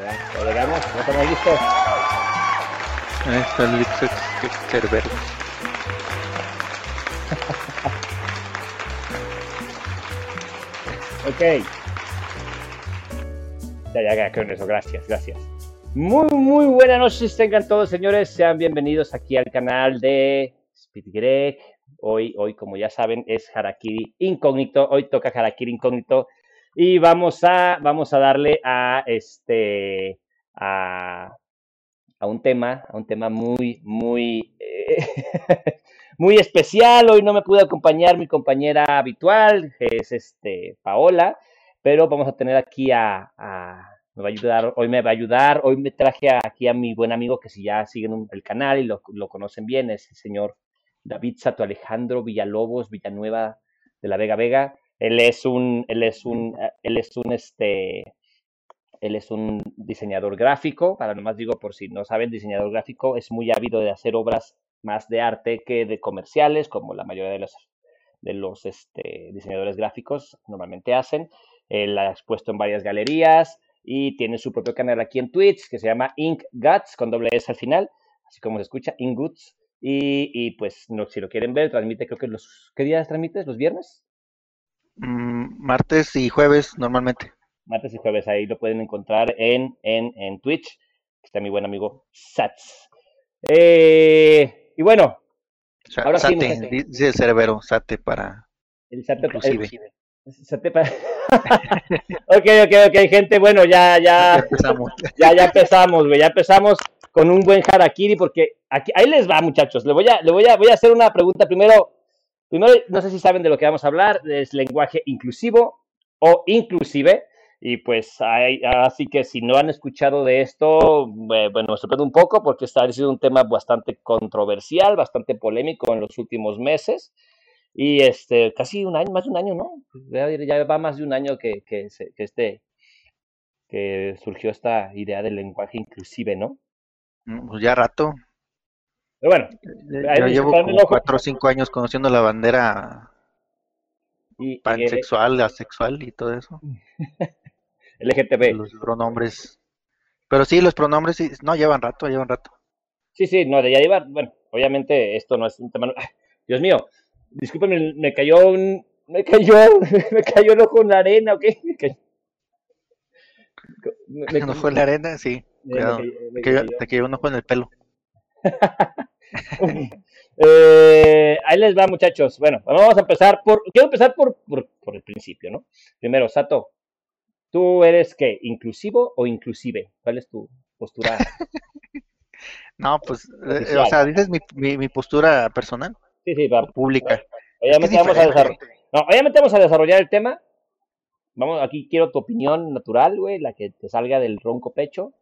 Lo llegamos, ¿no estamos listos? Ahí está el Cerberus. ok. Ya, ya, ya, con eso, gracias, gracias. Muy, muy buenas noches tengan todos, señores. Sean bienvenidos aquí al canal de Speed Greg. Hoy, hoy, como ya saben, es Harakiri Incógnito. Hoy toca Harakiri Incógnito. Y vamos a, vamos a darle a este a, a un tema, a un tema muy, muy, eh, muy especial. Hoy no me pudo acompañar mi compañera habitual, que es este Paola, pero vamos a tener aquí a, a me va a ayudar, hoy me va a ayudar, hoy me traje aquí a mi buen amigo que si ya siguen el canal y lo, lo conocen bien, es el señor David Sato Alejandro Villalobos Villanueva de la Vega Vega. Él es un, él es un, él es un, este, él es un diseñador gráfico, para nomás digo por si no saben, diseñador gráfico es muy ávido de hacer obras más de arte que de comerciales, como la mayoría de los, de los este, diseñadores gráficos normalmente hacen. Él ha expuesto en varias galerías y tiene su propio canal aquí en Twitch que se llama Ink Guts con doble S al final, así como se escucha, Ink Guts. Y, y pues no, si lo quieren ver, transmite creo que los... ¿Qué días transmites? ¿Los viernes? Mm, martes y jueves normalmente. Martes y jueves ahí lo pueden encontrar en, en, en Twitch. Está mi buen amigo Sats. Eh, y bueno, ahora Sate, sí, dice el cerebro, Sate para. El Sate inclusive. El, Sate para... ok, ok, ok, gente. Bueno, ya, ya. Ya empezamos. Ya, ya empezamos, güey. Ya empezamos con un buen harakiri porque aquí, ahí les va, muchachos. Le voy a, le voy a, voy a hacer una pregunta primero. Primero, no sé si saben de lo que vamos a hablar, es lenguaje inclusivo o inclusive. Y pues así que si no han escuchado de esto, bueno, me sorprende un poco porque está ha sido un tema bastante controversial, bastante polémico en los últimos meses. Y este, casi un año, más de un año, ¿no? Ya va más de un año que, que, que este, que surgió esta idea del lenguaje inclusive, ¿no? Pues ya rato. Pero bueno, yo llevo como cuatro o cinco años conociendo la bandera y, pansexual, y, asexual y todo eso. LGTB. Los pronombres. Pero sí, los pronombres sí, no llevan rato, llevan rato. Sí, sí, no, de ya llevan, bueno, obviamente esto no es un tema. Dios mío, discúlpenme, me cayó un. Me cayó, me cayó el ojo en la arena, ¿ok? Me cayó, me, ¿Un ojo en la arena? Sí. Cuidado. Me cayó, te cayó un ojo en el pelo. eh, ahí les va, muchachos. Bueno, vamos a empezar por. Quiero empezar por, por, por el principio, ¿no? Primero, Sato, ¿Tú eres qué? ¿Inclusivo o inclusive? ¿Cuál es tu postura? no, pues, eh, o sea, dices mi, mi, mi, postura personal. Sí, sí, va. Pública. Obviamente, vamos a desarrollar, no, obviamente vamos a desarrollar el tema. Vamos, aquí quiero tu opinión natural, güey, la que te salga del ronco pecho.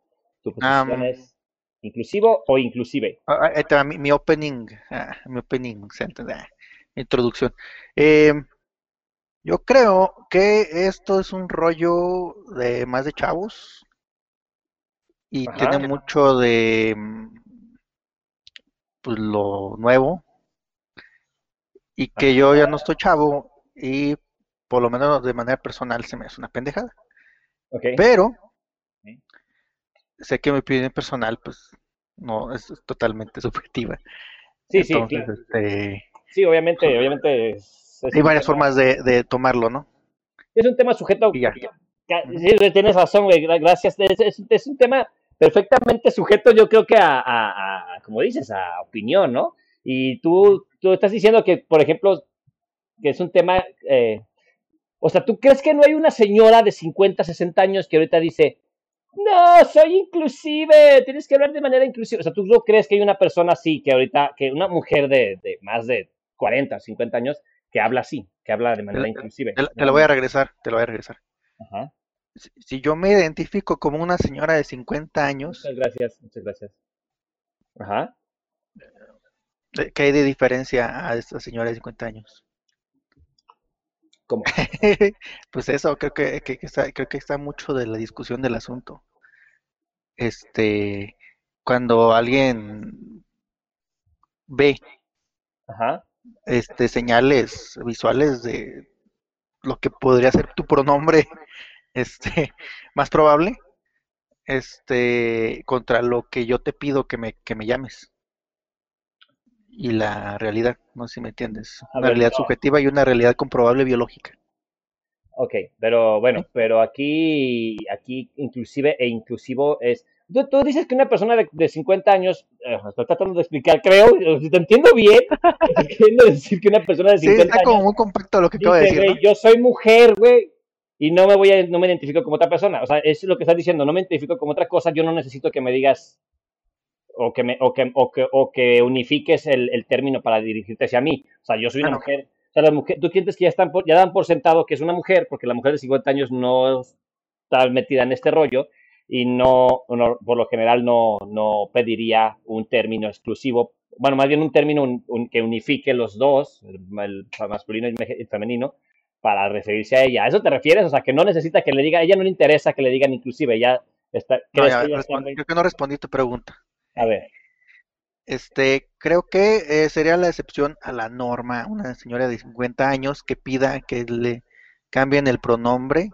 Tu posición um, es inclusivo o inclusive. Uh, mi, mi, opening, uh, mi opening sentence, introducción. Eh, yo creo que esto es un rollo de más de chavos y tiene mucho de mm, pues, lo nuevo y que yo ya no estoy chavo y por lo menos de manera personal se me hace una pendejada. Pero sé que mi opinión personal pues no es totalmente subjetiva. Sí, sí, este, sí, obviamente, obviamente es hay varias formas de, de, tomarlo, ¿no? Es un tema sujeto. Ya. Sí, tienes razón, güey, gracias. Es, es, un tema perfectamente sujeto, yo creo que a, a, a, como dices, a opinión, ¿no? Y tú, tú estás diciendo que, por ejemplo, que es un tema, eh, o sea, ¿tú crees que no hay una señora de 50, 60 años que ahorita dice, no, soy inclusive, tienes que hablar de manera inclusiva? O sea, ¿tú no crees que hay una persona así, que ahorita, que una mujer de, de más de 40, 50 años, que habla así, que habla de manera inclusive. Te, lo voy a regresar, te lo voy a regresar. Ajá. Si, yo me identifico como una señora de 50 años. Muchas gracias, muchas gracias. Ajá. ¿Qué hay de diferencia a esta señora de 50 años? ¿Cómo? pues eso, creo que, que, está, creo que está mucho de la discusión del asunto. Este, cuando alguien ve Ajá este, señales visuales de lo que podría ser tu pronombre este, más probable, este, contra lo que yo te pido que me, que me llames. Y la realidad, no sé si me entiendes. A Una ver, realidad no. subjetiva y una realidad comprobable biológica. Ok, pero bueno, pero aquí, aquí inclusive e inclusivo es... Tú, tú dices que una persona de, de 50 años, eh, estoy tratando de explicar, creo, si te entiendo bien, quiero decir que una persona de Sí, 50 está como años muy compacto lo que acabo de decir, yo soy mujer, güey, y no me voy a, no me identifico como otra persona. O sea, es lo que estás diciendo, no me identifico como otra cosa, yo no necesito que me digas o que, me, o que, o que, o que unifiques el, el término para dirigirte hacia mí. O sea, yo soy una mujer. Sea, las mujeres, tú sientes que ya, están por- ya dan por sentado que es una mujer, porque la mujer de 50 años no está metida en este rollo y no, no- por lo general no, no pediría un término exclusivo, bueno, más bien un término un- un- que unifique los dos, el, el masculino y el femenino, para referirse a ella. ¿A eso te refieres? O sea, que no necesita que le diga, a ella no le interesa que le digan inclusive, ella está... No, ¿crees ya, que está creo que no respondí tu pregunta. A ver, Este, creo que eh, sería la excepción a la norma, una señora de 50 años que pida que le cambien el pronombre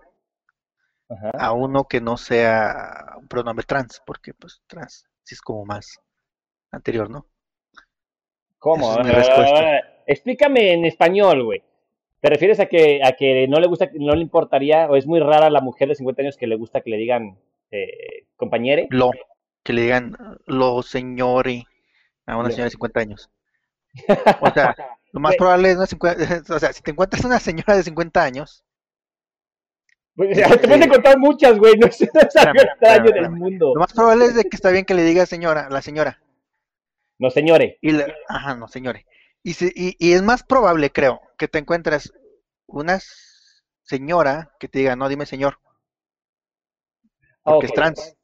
ajá. a uno que no sea un pronombre trans, porque pues trans sí es como más anterior, ¿no? ¿Cómo? Es mi A ver, respuesta. a ver, a ver. Explícame en español, güey. ¿Te refieres a que, a que no le gusta, no le importaría, o es muy rara la mujer de 50 años que le gusta que le digan eh, compañere? Lo, que le digan lo señore a una señora de 50 años. O sea, lo más probable es una 50, o sea, si te encuentras una señora de 50 años, Pues, Este- Te pueden contar muchas, güey, no es, no es algo Espérame, extraño espérame, del mundo. lo más probable es de que está bien que le diga señora, la señora. No, señores. Y ajá, no, señores. Y, si- y, y es más probable, creo, que te encuentres una señora que te diga, no, dime señor, porque es trans.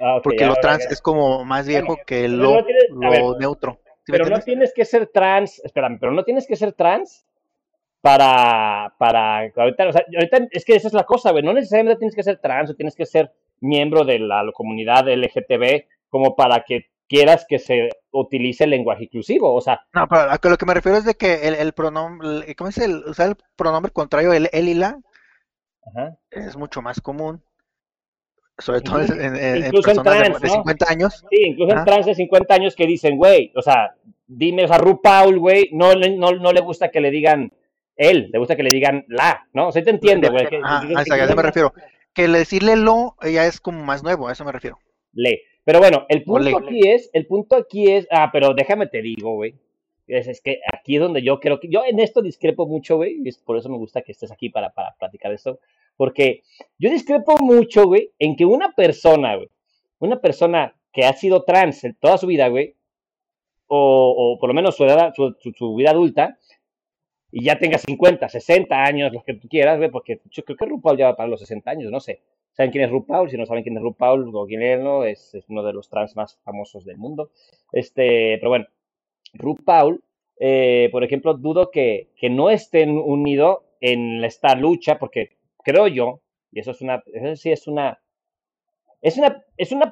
Ah, Porque lo trans es como más viejo que lo, no tienes- a lo ver, neutro. ¿Sí me Pero no tienes que ser trans, espérame, pero no tienes que ser trans para, para, ahorita, o sea, ahorita es que esa es la cosa, güey, no necesariamente tienes que ser trans o tienes que ser miembro de la comunidad LGTB como para que quieras que se utilice el lenguaje inclusivo, o sea, No, pero a lo que me refiero es de que el, el pronombre, ¿cómo es el, usar el pronombre contrario, el, él y la, ajá. es mucho más común, sobre todo Incluso- en, en- incluso de- trans, de, ¿no? 50 años. Sí, incluso en trans de 50 años que dicen, güey, o sea, dime, o sea, RuPaul, güey, no, le- no, no le gusta que le digan él, le gusta que le digan la, ¿no? O sea, te entiendo, güey. que- a eso, me refiero. Que decirle lo ya es como más nuevo, a eso me refiero. Le. Pero bueno, el punto aquí es, el punto aquí es, ah, pero déjame te digo, güey. Es, que aquí es donde yo creo que, yo en esto discrepo mucho, güey, y es por eso me gusta que estés aquí para, para platicar esto, porque yo discrepo mucho, güey, en que una persona, güey, una persona que ha sido trans toda su vida, güey, o, o por lo menos su, edad, su, vida adulta, y ya tenga 50, 60 años, los que tú quieras, güey, porque yo creo que RuPaul ya va para los 60 años, no sé. ¿Saben quién es RuPaul? Si no saben quién es RuPaul o quién es, es, es uno de los trans más famosos del mundo. Este, pero bueno, RuPaul, eh, por ejemplo, dudo que, que no estén unidos en esta lucha, porque creo yo, y eso es una, eso sí es una, es una, es una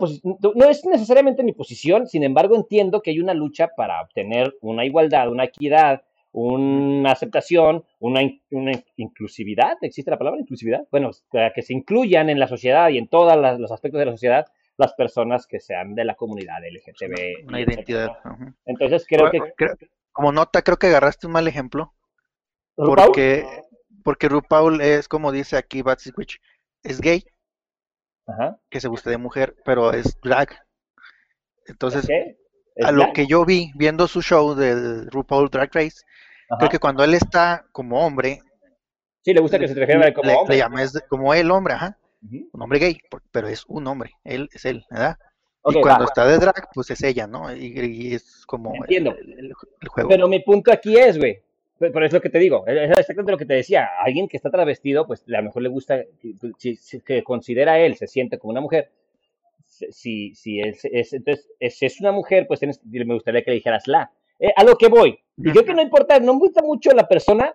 no es necesariamente mi posición, sin embargo entiendo que hay una lucha para obtener una igualdad, una equidad, una aceptación, una, una inclusividad, ¿existe la palabra inclusividad? Bueno, que se incluyan en la sociedad y en todos los aspectos de la sociedad las personas que sean de la comunidad LGTB. Una identidad. Entonces creo que... Creo- como nota, creo que agarraste un mal ejemplo. ¿RuPaul? Porque, porque RuPaul es, como dice aquí Batsy Witch, es gay, Ajá. que se gusta de mujer, pero es drag. Entonces, ¿Qué? ¿Es a lo que yo vi viendo su show de RuPaul Drag Race, Ajá. creo que cuando él está como hombre, Sí, le gusta que se te refiera a él como le, hombre. le llama es de- como el hombre, ajá. Un hombre gay, pero es un hombre, él es él, ¿verdad? Y cuando va. está de drag, pues es ella, ¿no? Y, y es como Entiendo. el- el juego. Pero mi punto aquí es, güey. Pero es lo que te digo, es exactamente lo que te decía. Alguien que está travestido, pues a lo mejor le gusta, si, si- que considera él, se siente como una mujer. Si, si es, es- entonces, es- si es una mujer, pues tienes- me gustaría que le dijeras la. Eh, a lo que voy. Y creo que no importa, no me gusta mucho la persona.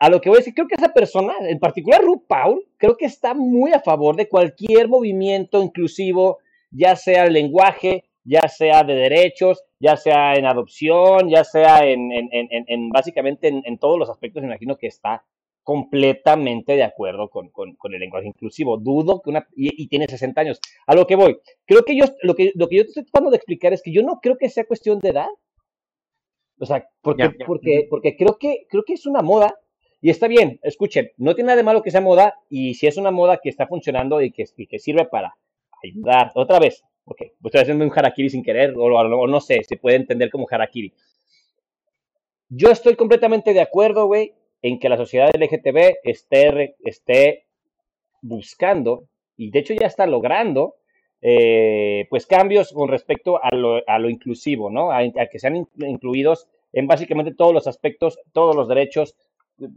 A lo que voy a decir, creo que esa persona, en particular RuPaul, creo que está muy a favor de cualquier movimiento inclusivo, ya sea el lenguaje, ya sea de derechos, ya sea en adopción, ya sea en, en- en- en- en básicamente en, todos los aspectos, me imagino que está completamente de acuerdo con, el lenguaje inclusivo. Dudo que una... Y, tiene 60 años. A lo que voy. Creo que yo, lo que, lo que yo estoy tratando de explicar es que yo no creo que sea cuestión de edad. O sea, porque, porque, porque creo, que, creo que es una moda y está bien, escuchen, no tiene nada de malo que sea moda y si es una moda que está funcionando y que, que sirve para ayudar, otra vez, ok, estoy haciendo un harakiri sin querer o, no sé, se puede entender como harakiri. Yo estoy completamente de acuerdo, güey, en que la sociedad LGTB esté, esté buscando, y de hecho ya está logrando, eh, pues cambios con respecto a lo, a lo inclusivo, ¿no? A, que sean incluidos en básicamente todos los aspectos, todos los derechos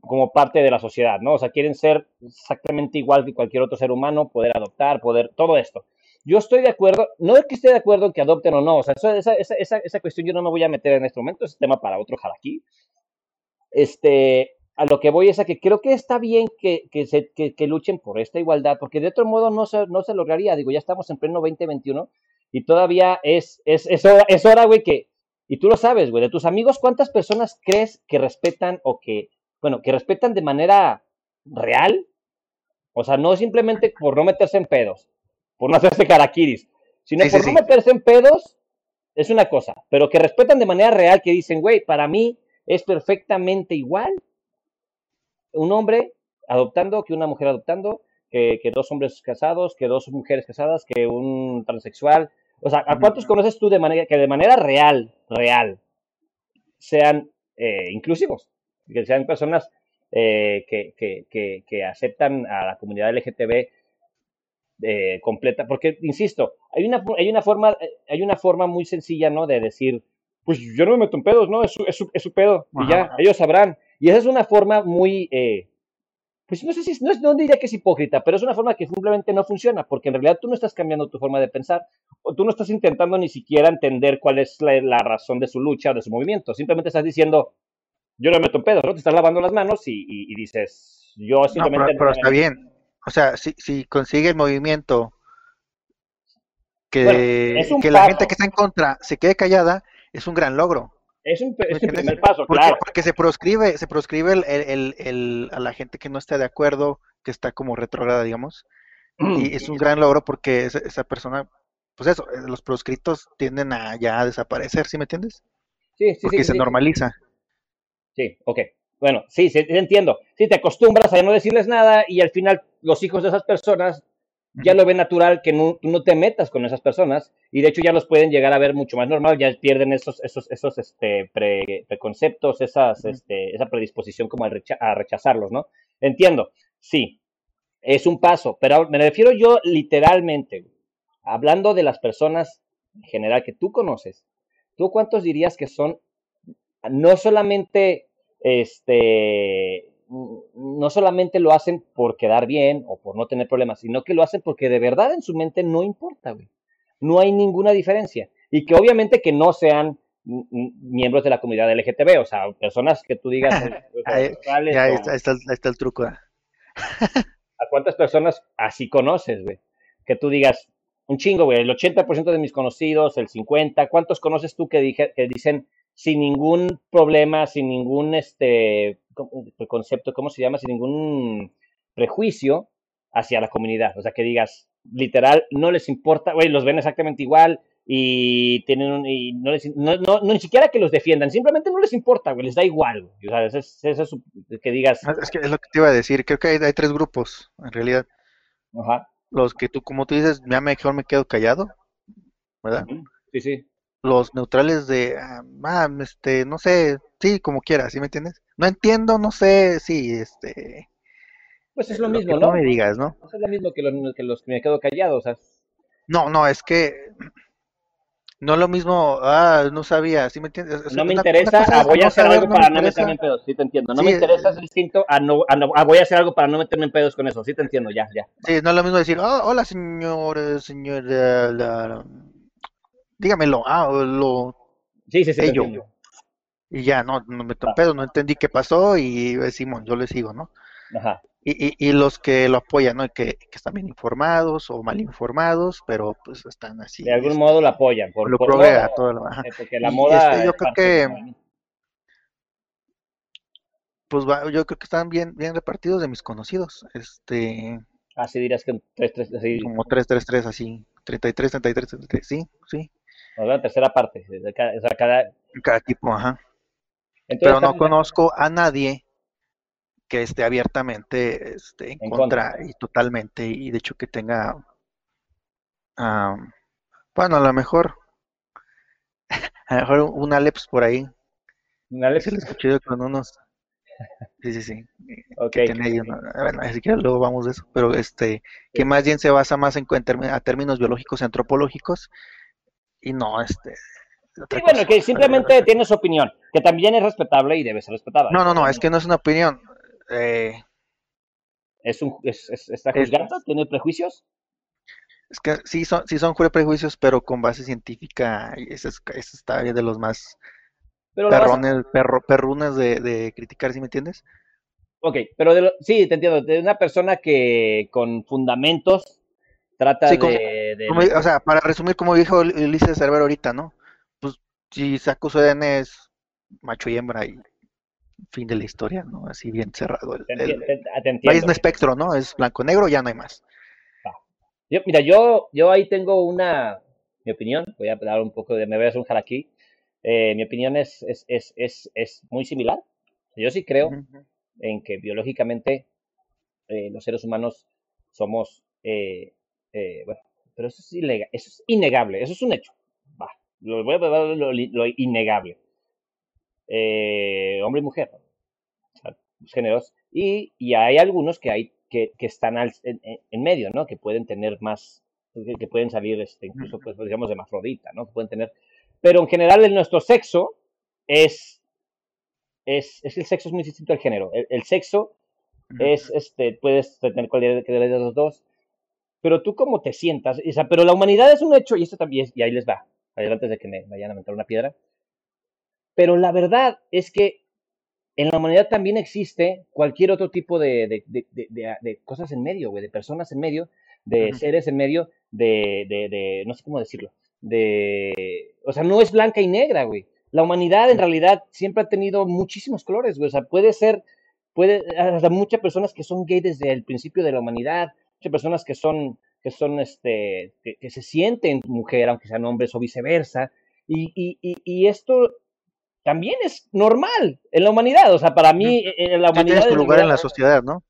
como parte de la sociedad, ¿no? O sea, quieren ser exactamente igual que cualquier otro ser humano, poder adoptar, poder, todo esto. Yo estoy de acuerdo, no es que esté de acuerdo en que adopten o no, o sea, esa, esa, esa, esa cuestión yo no me voy a meter en este momento, es tema para otro aquí. Este, a lo que voy es a que creo que está bien que, que, se, que, que, luchen por esta igualdad, porque de otro modo no se, no se lograría. Digo, ya estamos en pleno 2021 y todavía es, es, es hora, es hora, güey, que, y tú lo sabes, güey, de tus amigos, ¿cuántas personas crees que respetan o que, bueno, que respetan de manera real? O sea, no simplemente por no meterse en pedos, por no hacerse caraquiris, sino por no meterse en pedos, es una cosa, pero que respetan de manera real, que dicen, güey, para mí es perfectamente igual un hombre adoptando que una mujer adoptando, que, dos hombres casados, que dos mujeres casadas, que un transexual. O sea, ¿a cuántos conoces tú de manera que de manera real, real, sean eh, inclusivos? Que sean personas eh, que, que, que, aceptan a la comunidad LGTB eh, completa. Porque, insisto, hay una, hay una forma, hay una forma muy sencilla, ¿no? De decir, pues yo no me meto en pedos, ¿no? Es su, es su, es su pedo. Y ya, ellos sabrán. Y esa es una forma muy, eh, pues no sé si, no, no, diría que es hipócrita, pero es una forma que simplemente no funciona, porque en realidad tú no estás cambiando tu forma de pensar, o tú no estás intentando ni siquiera entender cuál es la, razón de su lucha o de su movimiento, simplemente estás diciendo, yo no me meto en pedos, ¿no? Te estás lavando las manos y, dices, yo simplemente... No, pero, está bien, o sea, si, si consigue el movimiento que, que la gente que está en contra se quede callada, es un gran logro. Es un, primer paso, claro. Porque se proscribe, se proscribe el, el, a la gente que no está de acuerdo, que está como retrógrada, digamos. Y es un gran logro porque esa, persona, pues eso, eh, los proscritos tienden a ya desaparecer, ¿sí me entiendes? Sí, sí, porque se normaliza. Sí, ok. Bueno, sí, sí, entiendo. Sí, te acostumbras a no decirles nada y al final los hijos de esas personas ya lo ven natural que no, no te metas con esas personas y de hecho ya los pueden llegar a ver mucho más normal, ya pierden esos, esos, esos este, preconceptos, esas, este, esa predisposición como a, rechazarlos, ¿no? Entiendo, sí, es un paso, pero me refiero yo literalmente, hablando de las personas en general que tú conoces, ¿tú cuántos dirías que son no solamente este no solamente lo hacen por quedar bien o por no tener problemas, sino que lo hacen porque de verdad en su mente no importa, güey. No hay ninguna diferencia. Y que obviamente que no sean miembros de la comunidad LGTB, o sea, personas que tú digas... ahí, está, el truco. ¿A cuántas personas así conoces, güey? Que tú digas, un chingo, güey, el 80% de mis conocidos, el 50%, ¿cuántos conoces tú que, dije, que dicen sin ningún problema, sin ningún este concepto, ¿cómo se llama? Sin ningún prejuicio hacia la comunidad. O sea, que digas, literal, no les importa, güey, los ven exactamente igual y tienen un, y no, les, no, no, ni siquiera que los defiendan, simplemente no les importa, güey, les da igual. O sea, es, es, es, que digas. Es que es lo que te iba a decir, creo que hay, hay tres grupos, en realidad. Ajá. Los que tú, como tú dices, ya mejor me quedo callado, ¿verdad? Sí, sí los neutrales de, ah, ah, este, no sé, sí, como quieras, ¿sí me entiendes? No entiendo, no sé, sí, este... Pues es lo mismo, ¿no? No me digas, ¿no? Es lo mismo que, que los que me quedo callado, o sea... No, no, es que no lo mismo, ah, no sabía, ¿sí me entiendes? no me interesa, ah, voy a hacer algo para no meterme en pedos, sí te entiendo. No me interesa, es distinto a no, a no voy a hacer algo para no meterme en pedos con eso, sí te entiendo, ya, ya. Sí, no es lo mismo decir, oh, hola señor, señor, la, dígamelo, ah, lo... Sí, sí, sí. Y ya, no, no me pedo, no entendí qué pasó y decimos, yo le sigo, ¿no? Ajá. Y, y, y, los que lo apoyan, ¿no? Que, que, están bien informados o mal informados, pero pues están así. De algún modo lo apoyan. Por, lo provea todo lo, Porque la moda. Este, yo creo que. pues va- yo creo que están bien, bien repartidos de mis conocidos. Este, Así dirás que un 3-3, así, como 3-3-3 así, 33, 33, 33, sí, sí. La tercera parte. de cada- o sea, cada, En cada equipo, ajá. entonces, Pero no conozco a nadie que esté abiertamente este, en, En contra, y totalmente, y de hecho que tenga, am, bueno, a lo mejor, a lo mejor un Aleps por ahí, un Alex, se lo escuché con unos, sí, sí, sí, ok. que tiene ahí una- bueno, ni siquiera luego vamos de eso, pero este, que más bien se basa más en, en a términos biológicos y antropológicos, y no, este, Sí, bueno, que simplemente tiene su opinión, que también es respetable y debe ser respetada. No, no, no, es que no es una opinión, eh, Es un, es, es- está Es- juzgando, tiene prejuicios. Es que sí son, sí son prejuicios, pero con base científica, y ese, es, está de los más Pero a- perrones, perro, perrunes de, de criticar, ¿sí me entiendes? Ok, pero de lo- sí, te entiendo, de una persona que con fundamentos trata Sí, como- de, de- Como- o sea, para resumir, como dijo Ul- Ulises Cervera ahorita, ¿no? Pues si saco su ADN es macho y hembra y fin de la historia, ¿no? Así bien cerrado. El, te, te- entiendo. un espectro, ¿no? Es blanco-negro, ya no hay más. Yo- mira, yo, yo ahí tengo una, mi opinión, voy a dar un poco de, me voy a hacer aquí. mi opinión es, es, es, es, es muy similar. Yo sí creo en que biológicamente eh, los seres humanos somos, eh, eh, bueno, pero eso es, ilega- eso es innegable, eso es un hecho. Va, lo voy a lo, lo innegable. Eh, hombre y mujer, los géneros, y, y hay algunos que hay que, que están al- en, en- medio, ¿no? Que pueden tener más, que, que pueden salir, este, incluso, pues, digamos, de hermafrodita, ¿no? Que pueden tener, pero en general en nuestro sexo es, es, es el sexo es muy distinto al género. El, el sexo es, este, puedes tener cualquiera de los dos, pero tú cómo te sientas, o sea, pero la humanidad es un hecho, y esto también, es- y ahí les va, antes de que me vayan a meter una piedra, pero la verdad es que en la humanidad también existe cualquier otro tipo de, de, de, de- cosas en medio, güey, de personas en medio, de seres en medio, de, de, de, no sé cómo decirlo, de, o sea, no es blanca y negra, güey. La humanidad en realidad siempre ha tenido muchísimos colores, güey, o sea, puede ser, puede, hasta muchas personas que son gay desde el principio de la humanidad, personas que son, que son, este, que, que se sienten mujer, aunque sean hombres o viceversa, y, y, y, y esto también es normal en la humanidad. O sea, para mí, en la humanidad. tienes tu lugar en la sociedad, ¿no?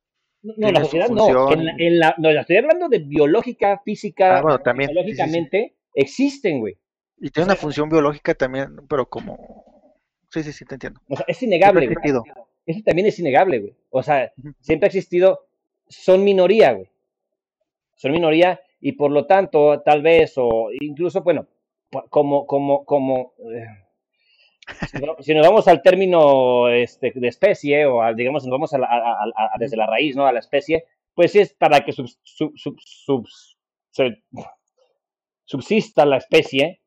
No, en la sociedad no. En la, en la- no, estoy hablando de biológica, física, Ah, bueno, también. sí, sí, sí. biológicamente, existen, güey. Y tiene una función biológica también, pero como... Sí, sí, sí, te entiendo. O sea, es innegable, güey. Eso también es innegable, güey. O sea, siempre ha existido, son minoría, güey. Son minoría y por lo tanto, tal vez, o incluso, bueno, como, como, como, eh, si no- si nos vamos al término este, de especie, o al, digamos, nos vamos a la- a- a- a- a- desde la raíz, ¿no? A la especie, pues es para que subsista la especie,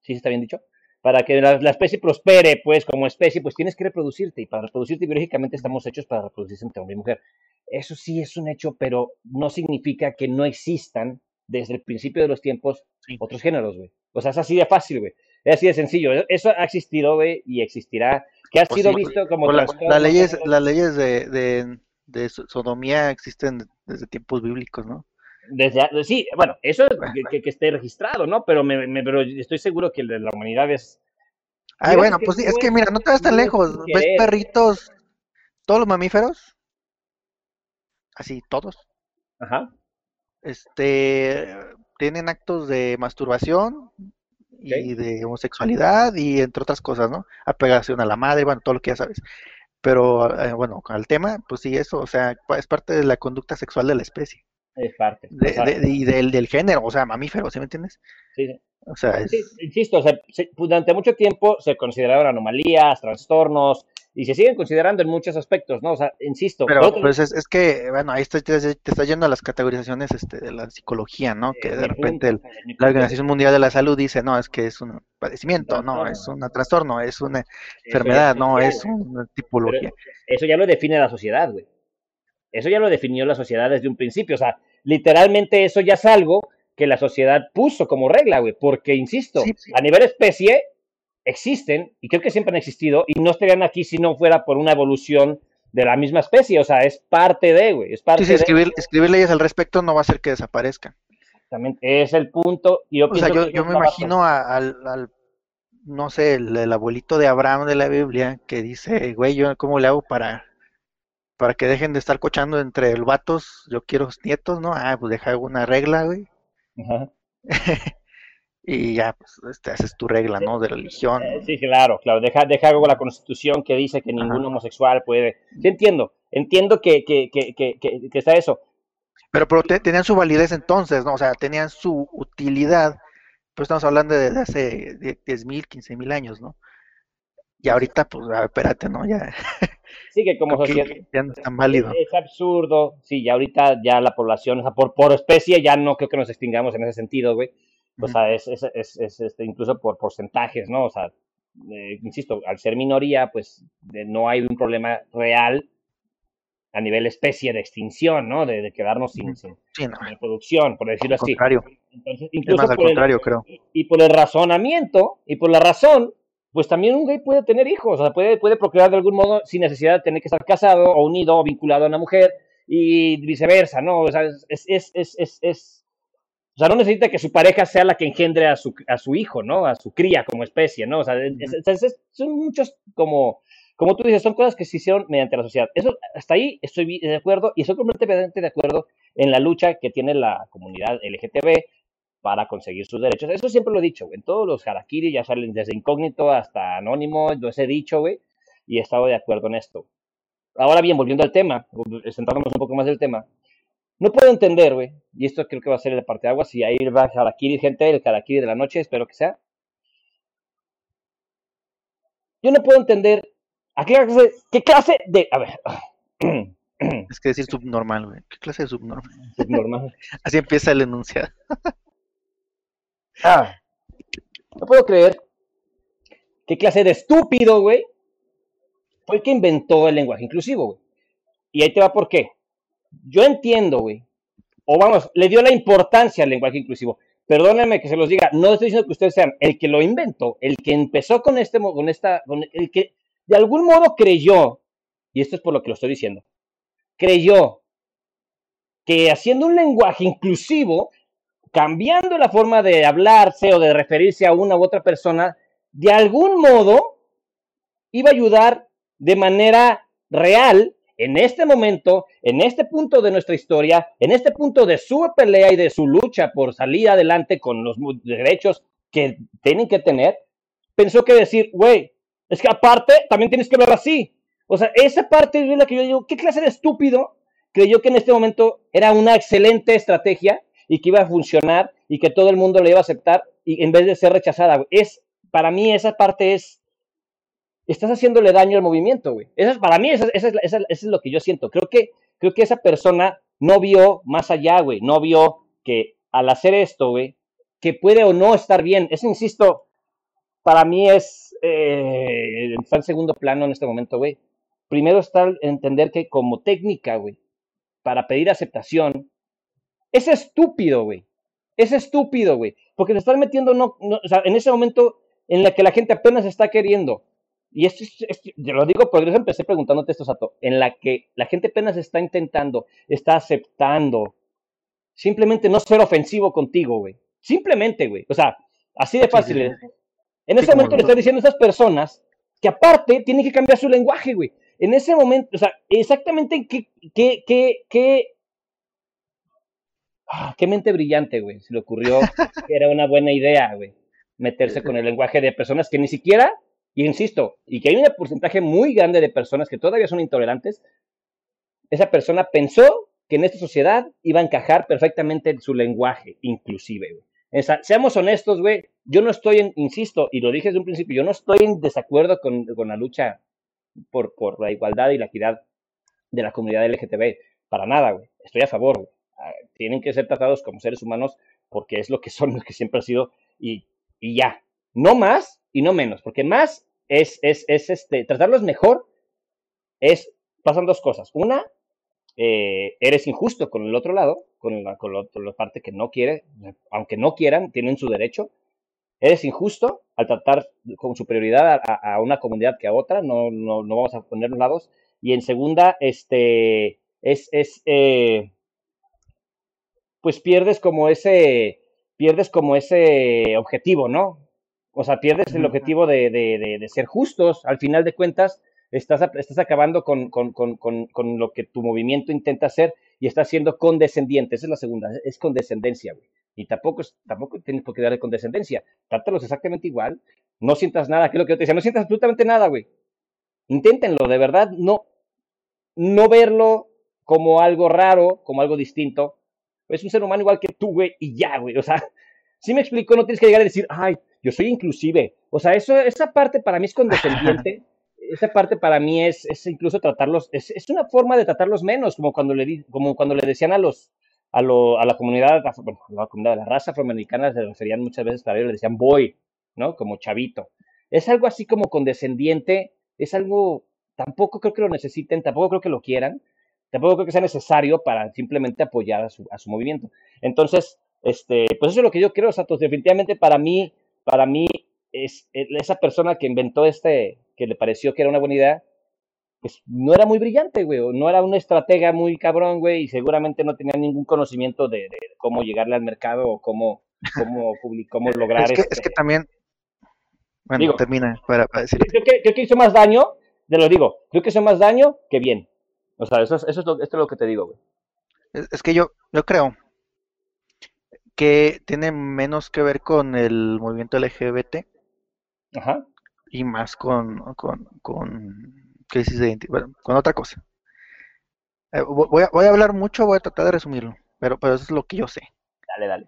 ¿sí está bien dicho? Para que la, la especie prospere, pues, como especie, pues tienes que reproducirte, y para reproducirte biológicamente estamos hechos para reproducirse entre hombre y mujer. Eso sí es un hecho, pero no significa que no existan desde el principio de los tiempos Sí. otros géneros, güey. O sea, es así de fácil, güey. Es así de sencillo. Eso ha existido, güey, y existirá. Que ha Pues sido sí, visto como la- las leyes, las leyes de, de, de so- sodomía existen desde tiempos bíblicos, ¿no? Desde, sí, bueno, eso es que, que- que esté registrado, ¿no? Pero, me, me- pero estoy seguro que el de la humanidad es... Ay, bueno, pues sí, es que mira, no te vas tan lejos. ¿Ves perritos? Todos los mamíferos, así, todos, Ajá. este, tienen actos de masturbación y de homosexualidad y entre otras cosas, ¿no? Apegación a la madre, bueno, todo lo que ya sabes. Pero, eh, bueno, al tema, pues sí, eso, o sea, es parte de la conducta sexual de la especie Es parte. de- y del, del género, o sea, mamífero, ¿sí me entiendes? sí, sí. O sea, es... Sí, insisto, o sea, se- durante mucho tiempo se consideraron anomalías, trastornos, y se siguen considerando en muchos aspectos, ¿no? O sea, insisto, Pero otro- pues es, es que, bueno, ahí está- te, te está yendo a las categorizaciones este, de la psicología, ¿no? Que eh, de repente punto, la Organización Mundial de la Salud dice, no, es que es un padecimiento, no, es un trastorno, es una enfermedad, no, es una tipología. Eso ya lo define la sociedad, güey. Eso ya lo definió la sociedad desde un principio. O sea, literalmente eso ya es algo que la sociedad puso como regla, güey. Porque, insisto, Sí, sí. a nivel especie, existen y creo que siempre han existido y no estarían aquí si no fuera por una evolución de la misma especie, o sea, es parte de, güey, es parte sí, sí, escribir, escribir leyes al respecto no va a hacer que desaparezcan. Exactamente, es el punto. Y yo o sea, yo, yo me imagino al, al, no sé, el, el, abuelito de Abraham de la Biblia que dice, güey, yo cómo le hago para, para que dejen de estar cochando entre el vatos, yo quiero nietos, ¿no? Ah, pues deja una regla, güey. Ajá. y ya, pues, este, haces tu regla, ¿no? De religión. Eh, sí, claro, claro. Deja, deja algo la constitución que dice que ningún homosexual puede. Sí, entiendo, entiendo que, que, que, que, que está eso. Pero, pero tenían su validez entonces, ¿no? O sea, tenían su utilidad. Pero estamos hablando de, de hace 10.000, 15.000 años, ¿no? Y ahorita, pues, a ver, espérate, ¿no? Ya. Sí, que como sociedad. Ya no es tan válido. Es, absurdo. Sí, ya ahorita ya la población, o sea, por, por especie ya no creo que nos extingamos en ese sentido, güey. O sea, es, es, es, es este, incluso por porcentajes, ¿no? O sea, eh, insisto, al ser minoría, pues no hay un problema real a nivel especie de extinción, ¿no? De, de quedarnos sin, sin, sí, no. reproducción, por decirlo al así. Contrario. Entonces, incluso es más al por contrario, el, creo. Y, y, por el razonamiento y por la razón, pues también un gay puede tener hijos, o sea, puede, puede procrear de algún modo sin necesidad de tener que estar casado o unido o vinculado a una mujer y viceversa, ¿no? O sea, es, es, es, es, es o sea, no necesita que su pareja sea la que engendre a su, a su hijo, ¿no? A su cría como especie, ¿no? O sea, son muchos como, como tú dices, son cosas que se hicieron mediante la sociedad. Eso, hasta ahí estoy de acuerdo y estoy completamente de acuerdo en la lucha que tiene la comunidad LGTB para conseguir sus derechos. Eso siempre lo he dicho, güey. En todos los harakiri ya salen desde incógnito hasta anónimo, yo he dicho, güey, y he estado de acuerdo en esto. Ahora bien, volviendo al tema, centrándonos un poco más del tema, no puedo entender, güey, y esto creo que va a ser el parte de aguas, y ahí va Harakiri, gente, el Harakiri de la noche, espero que sea. Yo no puedo entender a qué clase, qué clase de... A ver. Es que decir subnormal, güey. ¿Qué clase de subnormal? Subnormal. Así empieza el enunciado. Ah, no puedo creer qué clase de estúpido, güey, fue el que inventó el lenguaje inclusivo, güey. Y ahí te va por qué yo entiendo, güey, o vamos, le dio la importancia al lenguaje inclusivo. Perdónenme que se los diga, no estoy diciendo que ustedes sean el que lo inventó, el que empezó con este, con esta, con el que de algún modo creyó, y esto es por lo que lo estoy diciendo, creyó que haciendo un lenguaje inclusivo, cambiando la forma de hablarse o de referirse a una u otra persona, de algún modo iba a ayudar de manera real en este momento, en este punto de nuestra historia, en este punto de su pelea y de su lucha por salir adelante con los derechos que tienen que tener, pensó que decir, güey, es que aparte también tienes que verlo así. O sea, esa parte es la que yo digo, ¿qué clase de estúpido creyó que en este momento era una excelente estrategia y que iba a funcionar y que todo el mundo le iba a aceptar y en vez de ser rechazada? Es, para mí esa parte es estás haciéndole daño al movimiento, güey. Eso es, para mí, eso, eso, eso, eso, es lo que yo siento. Creo que, creo que esa persona no vio más allá, güey. No vio que al hacer esto, güey, que puede o no estar bien. Eso, insisto, para mí es, eh, está en segundo plano en este momento, güey. Primero está entender que como técnica, güey, para pedir aceptación, es estúpido, güey. Es estúpido, güey. Porque te estás metiendo, no, no, o sea, en ese momento en la que la gente apenas está queriendo y esto, esto, yo lo digo porque yo empecé preguntándote esto, Sato, en la que la gente apenas está intentando, está aceptando, simplemente no ser ofensivo contigo, güey. Simplemente, güey. O sea, así de fácil. Sí, sí, sí. En ese momento le estoy diciendo a esas personas que aparte tienen que cambiar su lenguaje, güey. En ese momento, o sea, exactamente qué, qué, qué, qué, ah, qué mente brillante, güey, se le ocurrió que era una buena idea, güey, meterse con el lenguaje de personas que ni siquiera y insisto, y que hay un porcentaje muy grande de personas que todavía son intolerantes, esa persona pensó que en esta sociedad iba a encajar perfectamente en su lenguaje, inclusive, Esa, seamos honestos, güey, yo no estoy en, insisto, y lo dije desde un principio, yo no estoy en desacuerdo con, con la lucha por, por, la igualdad y la equidad de la comunidad LGTB, para nada, güey, estoy a favor, güey. Ah, tienen que ser tratados como seres humanos porque es lo que son, lo que siempre ha sido, y, y ya, no más y no menos, porque más es, es, es este, tratarlos mejor es, pasan dos cosas. Una, eh, eres injusto con el otro lado, con la, con la, parte que no quiere, aunque no quieran, tienen su derecho. eres injusto al tratar con superioridad a, una comunidad que a otra, no, no, no vamos a ponernos lados. Y en segunda, este, es, es eh, pues pierdes como ese, pierdes como ese objetivo, ¿no? O sea, pierdes el objetivo de, de, de, ser justos. Al final de cuentas, estás, estás acabando con, con, con, con, lo que tu movimiento intenta hacer y estás siendo condescendiente. Esa es la segunda, es condescendencia, güey. Y tampoco, tampoco tienes por qué darle condescendencia. Trátalos exactamente igual. No sientas nada, que es lo que yo te decía, no sientas absolutamente nada, güey. Inténtenlo, de verdad, no, no verlo como algo raro, como algo distinto. Es un ser humano igual que tú, güey, y ya, güey. O sea, si me explico, no tienes que llegar a decir, ay, yo soy inclusive. O sea, eso, esa parte para mí es condescendiente. esa parte para mí es, es incluso tratarlos, es, es, una forma de tratarlos menos, como cuando le, como cuando le decían a los, a, lo, a la comunidad, bueno, la comunidad de la raza afroamericana se referían muchas veces para ellos, le decían boy, ¿no? Como chavito. Es algo así como condescendiente, es algo, tampoco creo que lo necesiten, tampoco creo que lo quieran, tampoco creo que sea necesario para simplemente apoyar a su, a su movimiento. Entonces, este, pues eso es lo que yo creo, Santos. Definitivamente para mí, para mí, es, esa persona que inventó este, que le pareció que era una buena idea, pues no era muy brillante, güey, no era un estratega muy cabrón, güey, y seguramente no tenía ningún conocimiento de, cómo llegarle al mercado o cómo, cómo, cómo lograr es, que, es que este también, bueno, termina para, decir. Creo que, creo que hizo más daño, te lo digo, creo que hizo más daño que bien. O sea, eso es, eso es lo, esto es lo que te digo, güey. Es, que yo, yo creo que tiene menos que ver con el movimiento LGBT Ajá. y más con, con, con crisis de identidad, bueno, con otra cosa. Eh, voy, a, voy a hablar mucho, voy a tratar de resumirlo, pero, pero eso es lo que yo sé. Dale, dale.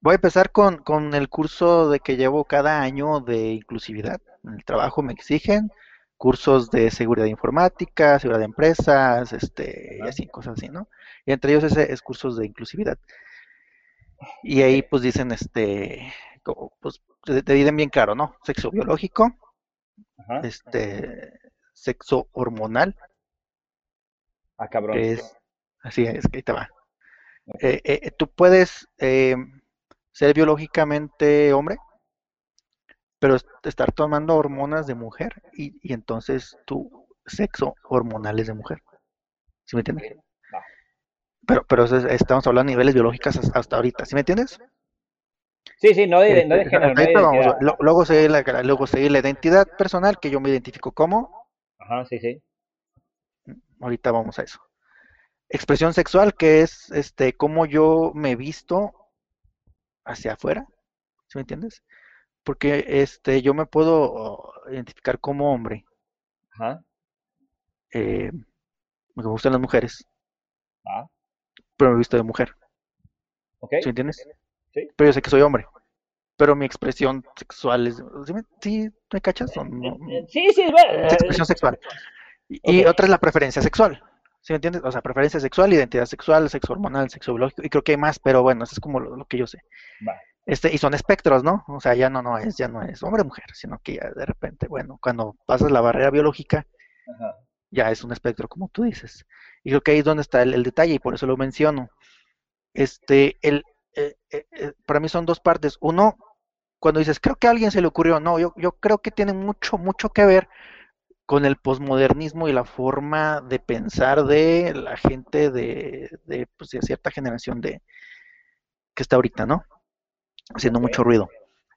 Voy a empezar con, con el curso de que llevo cada año de inclusividad. En el trabajo me exigen cursos de seguridad informática, seguridad de empresas, este, y así, cosas así, ¿no? Y entre ellos ese es cursos de inclusividad. Y ahí pues dicen, este, pues te, dicen bien claro, ¿no? Sexo biológico, este, sexo hormonal. Ah, cabrón. es, así es, que ahí te va. Eh, eh, tú puedes eh, ser biológicamente hombre, pero estar tomando hormonas de mujer y, y entonces tu sexo hormonal es de mujer. ¿Sí me entiendes? Pero, pero estamos hablando de niveles biológicos hasta, ahorita, ¿sí me entiendes? Sí, sí, no de, no de este, género. luego, seguir la, luego seguir la identidad personal, que yo me identifico como. Ajá, sí, sí. Ahorita vamos a eso. Expresión sexual, que es este cómo yo me visto hacia afuera, ¿sí me entiendes? Porque este yo me puedo identificar como hombre. Ajá. Eh, me gustan las mujeres. Ah. Pero me visto de mujer. Okay. ¿Sí entiendes? Sí. Pero yo sé que soy hombre. Pero mi expresión sexual es. ¿Sí me, sí, ¿me cachas? Eh, eh, sí, sí, bueno. Expresión sexual. Y, otra es la preferencia sexual. ¿Sí me entiendes? O sea, preferencia sexual, identidad sexual, sexo hormonal, sexo biológico. Y creo que hay más, pero bueno, eso es como lo, lo que yo sé. Va. Este, y son espectros, ¿no? O sea, ya no, no es, ya no es hombre mujer, sino que ya de repente, bueno, cuando pasas la barrera biológica, ya es un espectro, como tú dices. Y creo que ahí es donde está el, detalle, y por eso lo menciono. Este, el, eh, eh, eh, para mí son dos partes. Uno, cuando dices, creo que a alguien se le ocurrió, no, yo, yo creo que tiene mucho, mucho que ver con el posmodernismo y la forma de pensar de la gente de, de, pues, de cierta generación de que está ahorita, ¿no? Haciendo mucho ruido.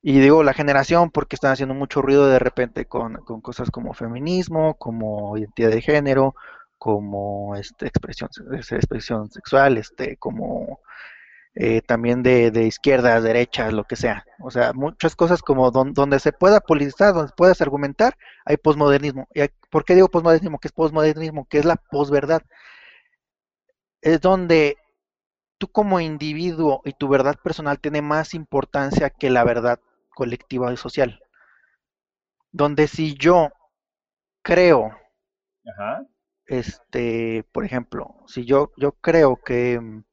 Y digo la generación porque están haciendo mucho ruido de repente con, cosas como feminismo, como identidad de género, como este, expresión, expresión sexual, este, como eh, también de, de izquierdas, derechas, lo que sea. O sea, muchas cosas como donde se pueda politizar, donde puedas argumentar, hay posmodernismo. ¿Y ¿Por qué digo posmodernismo? ¿Qué es posmodernismo? ¿Qué es la posverdad? Es donde tú como individuo y tu verdad personal tiene más importancia que la verdad colectiva y social. Donde si yo creo, este, por ejemplo, si yo, yo creo que, mm,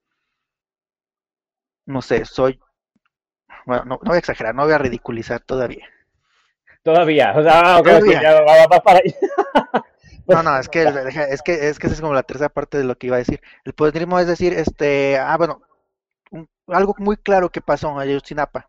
no sé, soy, bueno, no, voy a exagerar, no voy a ridiculizar todavía. Todavía, o sea, okay, va, para No, no, es que, es que es que esa es como la tercera parte de lo que iba a decir. El positivismo es decir, este, ah, bueno, algo muy claro que pasó en Ayotzinapa.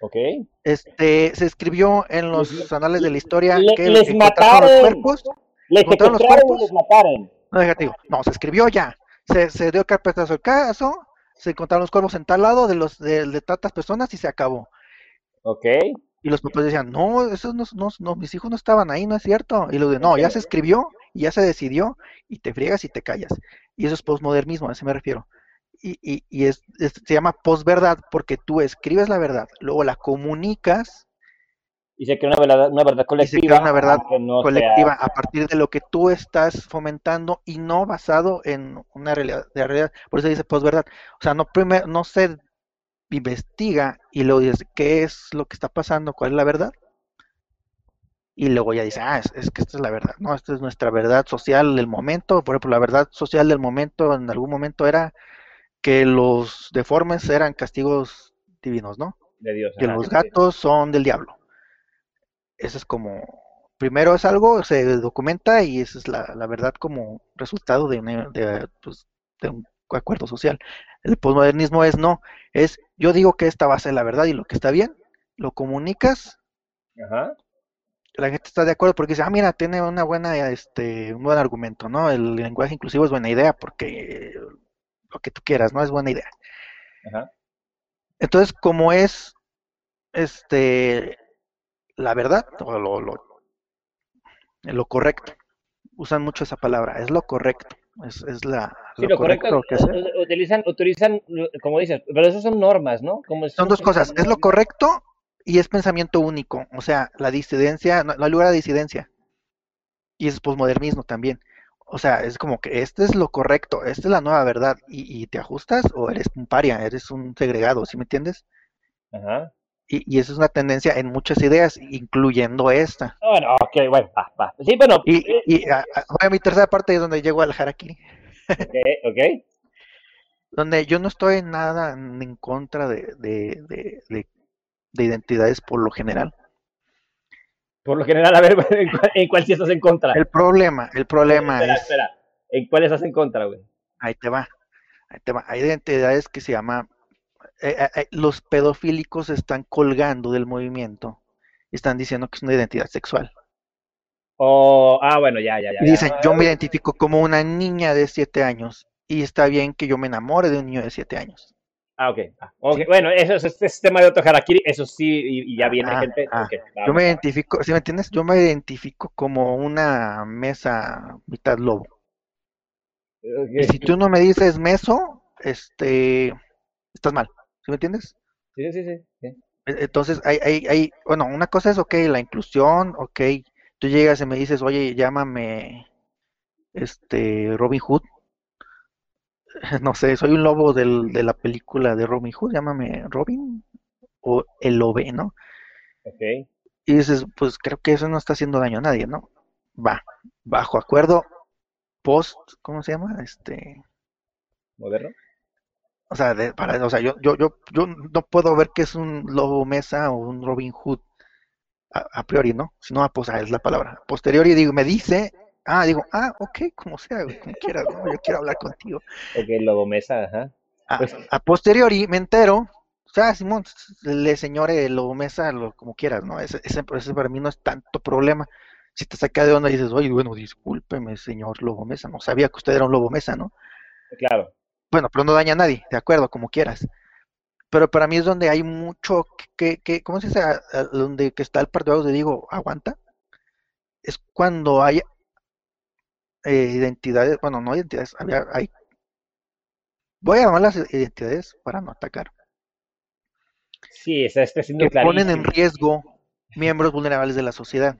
Ok. Este, se escribió en los Les- anales de la historia le- que les encontraron los mataron. cuerpos. Les ¿Encontraron los cuerpos? les mataron. No, digo, no, se escribió ya. Se, se dio carpetazo al caso, se encontraron los cuerpos en tal lado de los de, de tantas personas y se acabó. Ok. Y los papás decían, no, esos no, no, no, mis hijos no estaban ahí, no es cierto. Y lo de, no, ya se escribió, y ya se decidió, y te friegas y te callas. Y eso es posmodernismo, a eso me refiero. Y, y, y es, es- se llama posverdad porque tú escribes la verdad, luego la comunicas Y se crea una verdad, una verdad y se colectiva. crea una verdad sea- colectiva a partir de lo que tú estás fomentando y no basado en una realidad. De realidad. Por eso dice posverdad. O sea, no, primer, no se investiga y luego dices qué es lo que está pasando, cuál es la verdad. Y luego ya dice, ah, es, es que esta es la verdad, no, esta es nuestra verdad social del momento. Por ejemplo, la verdad social del momento en algún momento era que los deformes eran castigos divinos, ¿no? de Dios. que los gatos son del diablo. Eso es como, primero es algo, se documenta y esa es la, la verdad como resultado de, una- de, pues, de un acuerdo social. El posmodernismo es no, es yo digo que esta va a ser la verdad y lo que está bien, lo comunicas, Ajá. la gente está de acuerdo porque dice, ah, mira, tiene una buena, este, un buen argumento, ¿no? El lenguaje inclusivo es buena idea porque lo que tú quieras, ¿no? Es buena idea. Ajá. Entonces, como es este la verdad o lo, lo, lo correcto, usan mucho esa palabra, es lo correcto, es, es la, Sí, lo correcto, que hacer. u- utilizan, utilizan, como dices, pero eso son normas, ¿no? Como Son dos cosas, es lo correcto y es pensamiento único, o sea, la disidencia, no, no hay lugar a disidencia. Y es posmodernismo también. O sea, es como que este es lo correcto, esta es la nueva verdad, y, y te ajustas o eres un paria, eres un segregado, ¿sí me entiendes? Ajá. Y, y eso es una tendencia en muchas ideas, incluyendo esta. Bueno, ok, bueno, va, va. Sí, bueno, Y, eh, y a, a- voy a mi tercera parte es donde llego al harakiri, ok, ok. donde yo no estoy nada en contra de, de, de, de- de identidades por lo general. Por lo general, a ver, ¿en cuál, en cuál sí estás en contra? El problema, el problema espera, es, espera. ¿En cuál estás en contra, güey? ahí te va, ahí te va. Hay identidades que se llama, eh, eh, eh, los pedofílicos están colgando del movimiento, y están diciendo que es una identidad sexual. O, ah, bueno, ya, ya, ya. Y ya. dicen, yo me identifico como una niña de 7 años, y está bien que yo me enamore de un niño de 7 años. Ah, ok. ah, ok, Bueno, eso es este tema de otro harakiri, eso sí, y, y ya viene Ah, gente. ah. Yo me identifico, ¿sí me entiendes? Yo me identifico como una mesa mitad lobo. Y si tú no me dices meso, este, estás mal, ¿sí me entiendes? Sí, sí, sí. sí. E- Entonces, hay, hay, hay, bueno, una cosa es, ok, la inclusión, ok, tú llegas y me dices, oye, llámame, este, Robin Hood, no sé, soy un lobo del, de la película de Robin Hood, llámame Robin, o el lobe, ¿no? Ok. Y dices, pues creo que eso no está haciendo daño a nadie, ¿no? Va, bajo acuerdo, post, ¿cómo se llama? Este, ¿Moderno? O sea, de- para, o sea, yo, yo, yo, yo no puedo ver que es un lobo mesa o un Robin Hood a, a priori, ¿no? Si no, pues ah, es la palabra. A posteriori digo, me dice, ah, digo, ah, ok, como sea, güey, como quieras, ¿no? Yo quiero hablar contigo. Ok, lobo mesa, ajá. A, Pues- a posteriori me entero, o sea, Simón, le señore lobo mesa, lo, como quieras, ¿no? Ese, ese, ese para mí no es tanto problema. Si te saca de onda y dices, oye, bueno, discúlpeme, señor lobo mesa, no sabía que usted era un lobo mesa, ¿no? Claro. Bueno, pero no daña a nadie, de acuerdo, como quieras. Pero para mí es donde hay mucho que, que ¿cómo se dice? A- a- Donde que está el par de digo, aguanta. Es cuando hay eh, identidades, bueno, no identidades, había, hay, voy a llamarlas identidades para no atacar, Sí, está, que ponen en riesgo miembros vulnerables de la sociedad.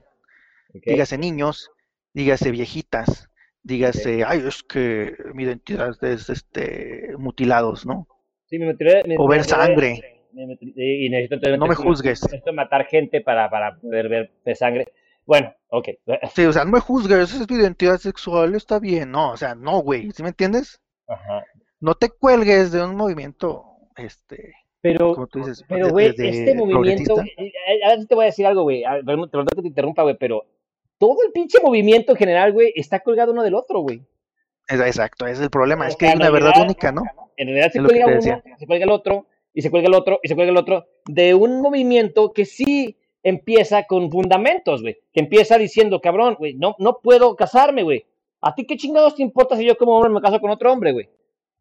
Dígase niños, dígase viejitas, dígase, ay, es que mi identidad es este mutilados, ¿no? Sí, me O ver sangre. me- Y necesito No me juzgues. necesito matar gente para, para poder ver de sangre. Bueno, ok. Sí, o sea, no me juzgues, esa es tu identidad sexual, está bien, no, o sea, no, güey, ¿sí me entiendes? Ajá. No te cuelgues de un movimiento, este, Pero, como tú dices, pero güey, este movimiento. eh, eh, Ahora te voy a decir algo, güey. Perdón que te interrumpa, güey, pero todo el pinche movimiento en general, güey, está colgado uno del otro, güey. Exacto, ese es el problema, O es que hay una verdad única, ¿no? En realidad se cuelga uno, se cuelga el otro, y se cuelga el otro, y se cuelga el otro, de un movimiento que sí empieza con fundamentos, güey, que empieza diciendo, cabrón, güey, no, no puedo casarme, güey. ¿A ti qué chingados te importa si yo como hombre me caso con otro hombre, güey?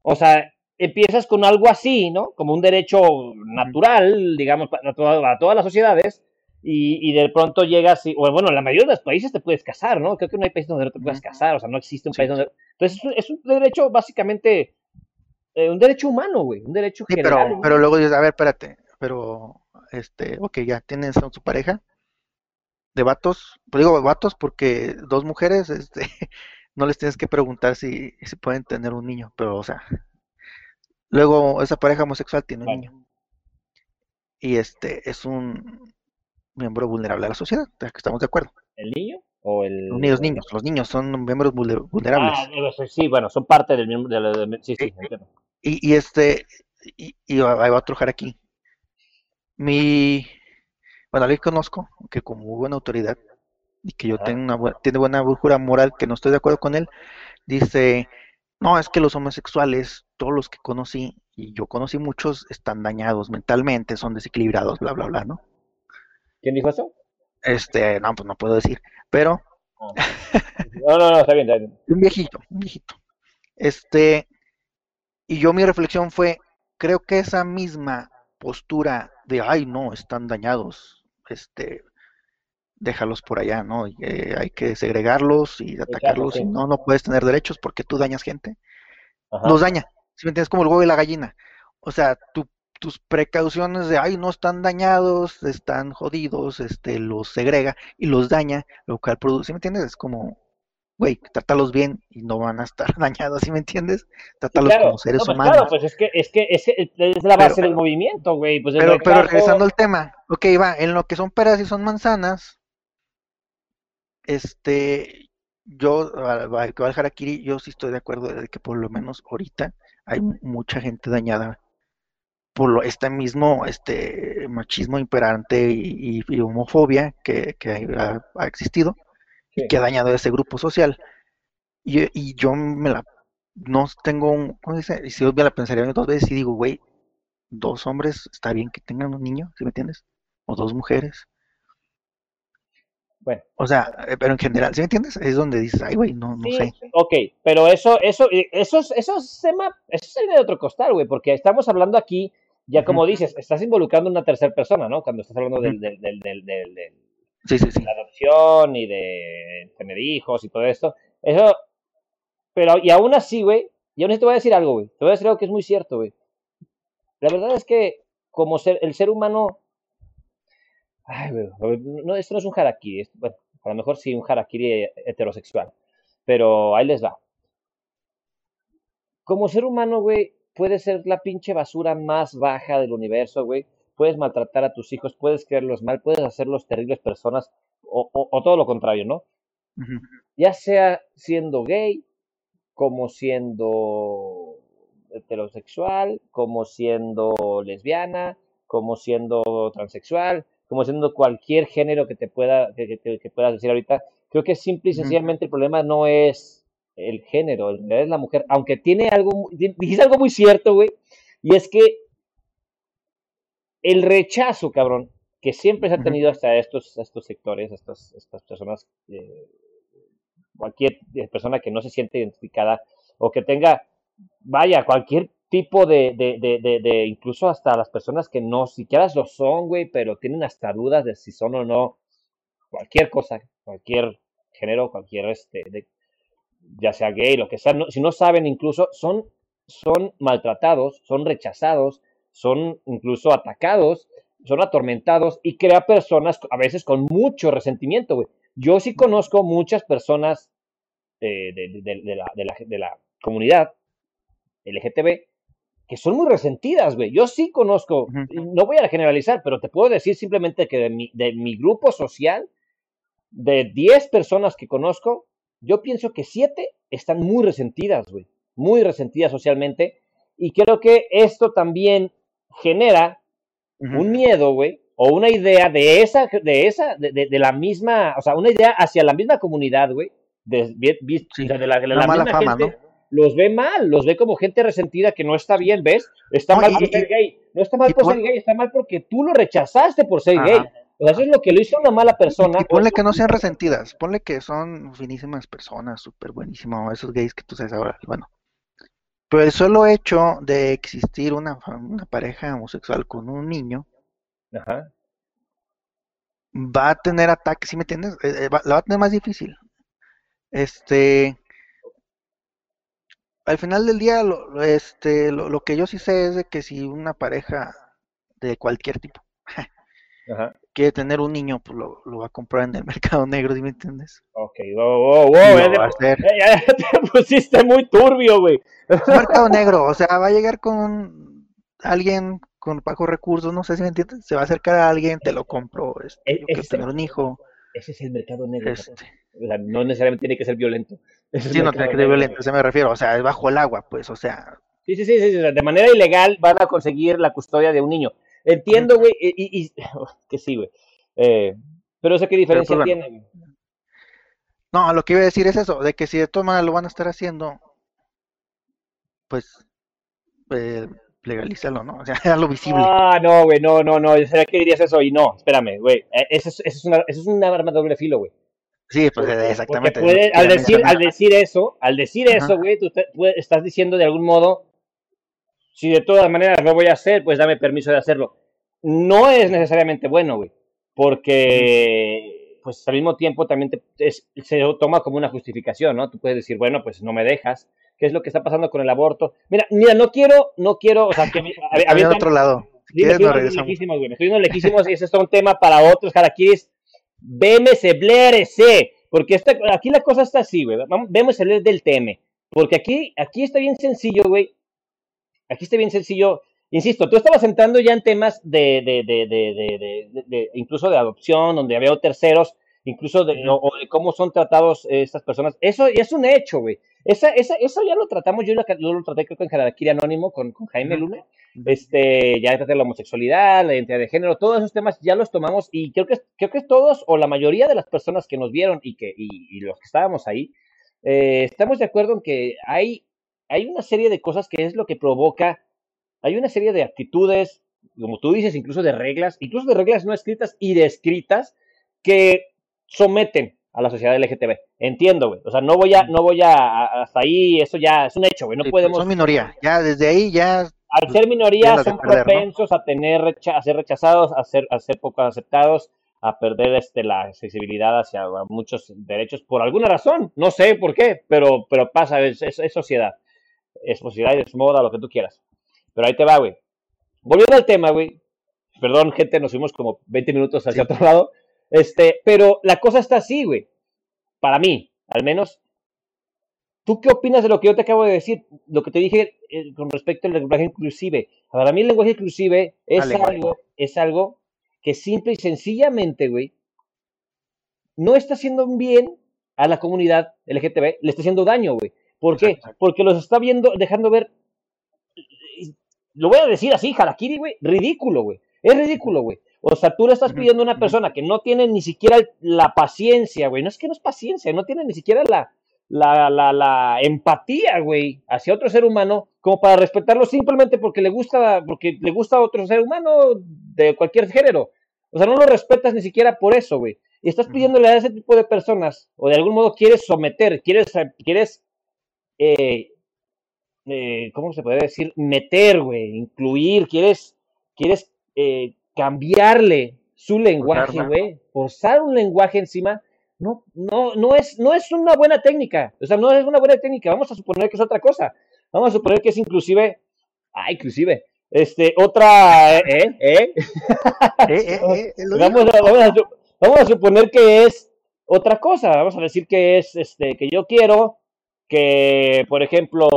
O sea, empiezas con algo así, ¿no? Como un derecho natural, digamos, para, todas las sociedades, y, y, de pronto llegas, y, bueno, en la mayoría de los países te puedes casar, ¿no? Creo que no hay países donde no te puedas casar, o sea, no existe un país donde... Entonces, es un, derecho básicamente, eh, un derecho humano, güey, un derecho sí, general. Pero, pero luego dices, a ver, espérate, pero, este, ok, ya tienes a su pareja de vatos, pues digo vatos porque dos mujeres, este, no les tienes que preguntar si, si pueden tener un niño, pero, o sea, luego esa pareja homosexual tiene un niño. Y este es un miembro vulnerable a la sociedad, estamos de acuerdo. ¿El niño? O el... Los niños, los niños son miembros vulnerables. Ah, sí, bueno, son parte del miembro, de sí, sí, y, y, este, y, y ahí va a trujar aquí. Mi, bueno, le conozco, que como buena autoridad, y que yo tengo una tiene buena brújula moral, que no estoy de acuerdo con él, dice, no, es que los homosexuales, todos los que conocí, y yo conocí muchos, están dañados mentalmente, son desequilibrados, bla, bla, bla, ¿no? ¿Quién dijo eso? Este, no, pues no puedo decir, pero... No, no, no, está bien, está bien. un viejito, un viejito. Este, y yo mi reflexión fue, creo que esa misma postura de, ay, no, están dañados, este, déjalos por allá, ¿no? Eh, hay que segregarlos y atacarlos, y no, no puedes tener derechos porque tú dañas gente. Los daña, si me entiendes, como el huevo y la gallina. O sea, tus precauciones de, ay, no están dañados, están jodidos, este, los segrega y los daña, lo cual produce, ¿sí me entiendes? Es como, güey, trátalos bien y no van a estar dañados, ¿sí me entiendes? Trátalos como seres pues humanos. Claro, pues es que, es que es la base del movimiento, güey. Pues pero, pero regresando al tema, ok, va, en lo que son peras y son manzanas, este, yo, al harakiri, yo sí estoy de acuerdo de que por lo menos ahorita hay mucha gente dañada por lo, este mismo este machismo imperante y, homofobia que, ha, existido y que ha dañado ese grupo social. Y, y, yo me la no tengo un, ¿cómo dice? Y si yo me la pensaría dos veces y digo, güey, dos hombres, está bien que tengan un niño, ¿sí me entiendes? O dos mujeres. Bueno. O sea, eh, pero en general, ¿sí me entiendes? Es donde dices, ay, güey, no, no sé. Ok, pero eso, eso, eso, es, eso, es, eso es de otro costal, güey, porque estamos hablando aquí, ya como dices, estás involucrando a una tercera persona, ¿no? Cuando estás hablando del, del, del, del sí, sí, sí. la adopción y de tener hijos y todo esto. Eso, pero, y aún así, güey, y aún así te voy a decir algo, güey. Te voy a decir algo que es muy cierto, güey. La verdad es que, como ser, el ser humano Ay, no, esto no es un harakiri. bueno, a lo mejor sí un harakiri heterosexual. Pero ahí les va. Como ser humano, güey, puedes ser la pinche basura más baja del universo, güey. Puedes maltratar a tus hijos, puedes creerlos mal, puedes hacerlos terribles personas, o, o, todo lo contrario, ¿no? Ya sea siendo gay, como siendo heterosexual, como siendo lesbiana, como siendo transexual, como siendo cualquier género que te pueda, que, puedas decir ahorita. Creo que simple y sencillamente el problema no es el género, es la mujer, aunque tiene algo, dijiste algo muy cierto, güey, y es que el rechazo, cabrón, que siempre se ha tenido hasta estos, estos sectores, estas, estas personas, eh, cualquier persona que no se siente identificada o que tenga, vaya, cualquier tipo de, de, de, de, incluso hasta las personas que no siquiera lo son, güey, pero tienen hasta dudas de si son o no, cualquier cosa, cualquier género, cualquier, este, ya sea gay, lo que sea, si no saben incluso, son, son maltratados, son rechazados, son incluso atacados, son atormentados y crea personas a veces con mucho resentimiento, güey. Yo sí conozco muchas personas eh, de, la, de, la, de la comunidad LGTB que son muy resentidas, güey. Yo sí conozco, no voy a generalizar, pero te puedo decir simplemente que de mi, de mi grupo social, de 10 personas que conozco, yo pienso que 7 están muy resentidas, güey. Muy resentidas socialmente. Y creo que esto también genera un miedo, güey, o una idea de esa, de esa, de, de, la misma, o sea, una idea hacia la misma comunidad, güey, de, de, la, mala fama, ¿no? los ve mal, los ve como gente resentida que no está bien, ¿ves? Está mal ser gay, No está mal por ser gay, está mal porque tú lo rechazaste por ser Ajá. gay. O sea, eso es lo que lo hizo una mala persona. Y ponle que no sean resentidas, ponle que son finísimas personas, súper buenísimos, esos gays que tú sabes ahora, bueno. Pero el solo hecho de existir una, pareja homosexual con un niño Ajá. va a tener ataques, ¿sí me entiendes? Eh, eh, va- la va a tener más difícil. Este, al final del día, lo, lo- este, lo, lo que yo sí sé es de que si una pareja de cualquier tipo Ajá. quiere tener un niño, pues lo, lo va a comprar en el mercado negro, ¿sí me entiendes? Ok, wow, wow, wow. Eh, lo de- va a hacer. eh, ya te pusiste muy turbio, güey. Mercado negro, o sea, va a llegar con alguien con bajos recursos, no sé si me entiendes, se va a acercar a alguien, te lo compro, este, Eh, yo quiero este- tener un hijo, Ese es el mercado negro. este, no necesariamente tiene que ser violento. Ese es sí, no tiene que ser violento, eso me refiero, o sea, es bajo el agua, pues, o sea, sí, sí, sí, sí, de manera ilegal van a conseguir la custodia de un niño. Entiendo, güey, y, y- y- que sí, güey. Eh, pero eso qué diferencia pues, bueno. tiene. güey? no, lo que iba a decir es eso, de que si de todas maneras lo van a estar haciendo, pues, eh, legalízalo, ¿no? O sea, hazlo visible. Ah, no, güey, no, no, no. Sabía que dirías eso y no, espérame, güey. Eh, Eso es, eso es una, eso es una arma de doble filo, güey. Sí, pues Porque- exactamente. puede- al, decir, al decir eso, al decir Ajá. eso, güey, tú te- puede- estás diciendo de algún modo, si de todas maneras lo voy a hacer, pues dame permiso de hacerlo. No es necesariamente bueno, güey, porque pues al mismo tiempo también te- es- se lo toma como una justificación, ¿no? Tú puedes decir, bueno, pues no me dejas. ¿Qué es lo que está pasando con el aborto? Mira, mira, no quiero, no quiero, o sea, que a a- otro lado. Si me estoy regresamos. lejísimos, güey. Me estoy yendo lejísimos y ese es un tema para otros harakiris. BMS, blérese. Porque esta, aquí la cosa está así, güey. Vemos el del TM. Porque aquí, aquí está bien sencillo, güey. Aquí está bien sencillo. Insisto, tú estabas entrando ya en temas de, de, de, incluso de adopción, donde había terceros, incluso de, o, o de cómo son tratados eh, estas personas. Eso es un hecho, güey. Esa, esa, eso ya lo tratamos, yo lo, yo lo traté creo que en Harakiri Anónimo con, con Jaime. Luna. Este, ya traté la homosexualidad, la identidad de género, todos esos temas ya los tomamos y creo que, creo que todos o la mayoría de las personas que nos vieron y, que, y, y los que estábamos ahí, eh, estamos de acuerdo en que hay, hay una serie de cosas que es lo que provoca, hay una serie de actitudes, como tú dices, incluso de reglas, incluso de reglas no escritas y de escritas que someten a la sociedad LGTB. Entiendo, güey. O sea, no voy a, no voy a, hasta ahí, eso ya es un hecho, güey. No Sí, pues, podemos Son minoría. Ya desde ahí ya al ser minoría son perder, ¿no? propensos a tener recha- a ser rechazados, a ser, a ser poco aceptados, a perder este, la accesibilidad hacia muchos derechos por alguna razón. No sé por qué, pero, pero pasa, es, es- es sociedad. Es sociedad, es moda, lo que tú quieras. Pero ahí te va, güey. Volviendo al tema, güey. Perdón, gente, nos fuimos como 20 minutos hacia Sí. otro lado. Este, pero la cosa está así, güey. Para mí, al menos. ¿Tú qué opinas de lo que yo te acabo de decir? Lo que te dije eh, con respecto al lenguaje inclusive. Para mí el lenguaje inclusive es algo, es algo que simple y sencillamente, güey, no está haciendo bien a la comunidad LGTB, le está haciendo daño, güey. ¿Por qué? Porque los está viendo, dejando ver, lo voy a decir así, Harakiri, güey, ridículo, güey. Es ridículo, güey. O sea, tú le estás pidiendo a una persona que no tiene ni siquiera la paciencia, güey. No es que no es paciencia, no tiene ni siquiera la, la, la, la empatía, güey, hacia otro ser humano, como para respetarlo simplemente porque le gusta, porque le gusta a otro ser humano de cualquier género. O sea, no lo respetas ni siquiera por eso, güey. Y estás pidiéndole a ese tipo de personas, o de algún modo quieres someter, quieres, quieres, eh, eh, ¿cómo se puede decir? Meter, güey, incluir, quieres, quieres eh, cambiarle su lenguaje, güey, forzar un lenguaje encima, no, no, no es, no es una buena técnica, o sea, no es una buena técnica, vamos a suponer que es otra cosa, vamos a suponer que es inclusive, ah, inclusive, este, otra, eh, vamos, a, vamos, a, su- vamos a suponer que es otra cosa. Vamos a decir que es este que yo quiero que, por ejemplo,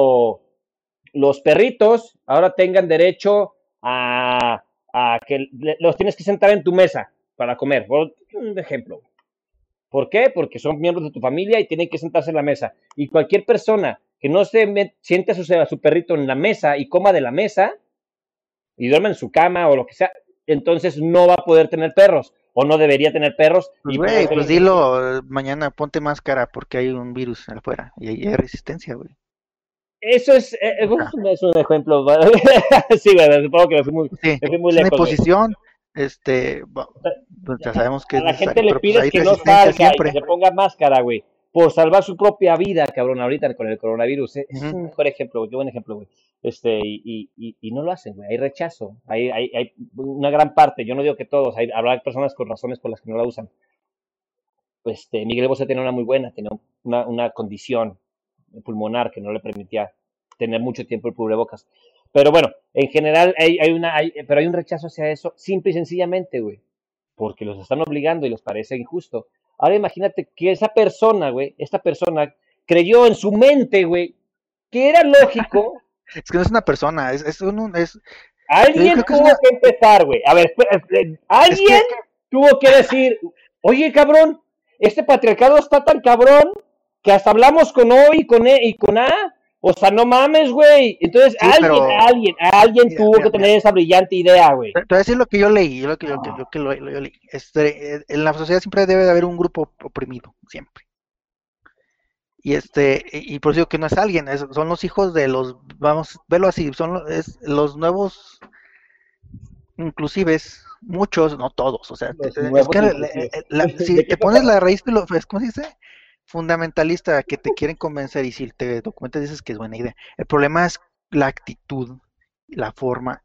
los perritos ahora tengan derecho a, a que los tienes que sentar en tu mesa para comer. Por un ejemplo. ¿Por qué? Porque son miembros de tu familia y tienen que sentarse en la mesa. Y cualquier persona que no se siente a su, a su perrito en la mesa y coma de la mesa y duerma en su cama o lo que sea, entonces no va a poder tener perros o no debería tener perros. Pues, y güey, pues dilo, eh, mañana ponte máscara porque hay un virus afuera y hay, hay resistencia, güey. eso es, eh, eh, es un ejemplo. sí, verdad, supongo que me fui muy, Sí, me fui muy es una lejos. güey. imposición, este, bu- pues ya sabemos que A la gente le pues pides hay que no salga y que se ponga máscara, güey, por salvar su propia vida, cabrón, ahorita con el coronavirus. eh, Es un mejor ejemplo, güey, qué buen ejemplo, güey. Este, y, y, y, no lo hacen, güey, hay rechazo, hay, hay, hay una gran parte, yo no digo que todos, hay, habrá personas con razones por las que no la usan. Este, Miguel Bosé tenía una muy buena, tenía una, una condición pulmonar que no le permitía tener mucho tiempo el cubrebocas. Pero bueno, en general hay, hay una, hay, pero hay un rechazo hacia eso, simple y sencillamente, güey, porque los están obligando y les parece injusto. Ahora imagínate que esa persona, güey, esta persona creyó en su mente, güey, que era lógico. Es que no es una persona, es, es un, es, Alguien que es tuvo una- que empezar, güey. A ver, alguien tuvo que decir, oye, cabrón, este patriarcado está tan cabrón que hasta hablamos con O y con E y con A. O sea, no mames, güey. Entonces, Sí, alguien, pero- alguien, alguien Mira, tuvo mira, que tener esa brillante idea, güey. Te voy a decir lo que yo leí, lo que yo, lo que lo- lo- yo leí. Este, eh, en la sociedad siempre debe de haber un grupo oprimido, siempre. Y este, y, por eso digo que no es alguien, es- son los hijos de los, vamos, velo así, son es, los nuevos inclusives, muchos, no todos, o sea, Los te- es nuevos que la- inclusives. la- ¿De si te pones la raíz, ¿cómo se dice? Fundamentalista que te quieren convencer y si te documentas dices que es buena idea. El problema es la actitud, la forma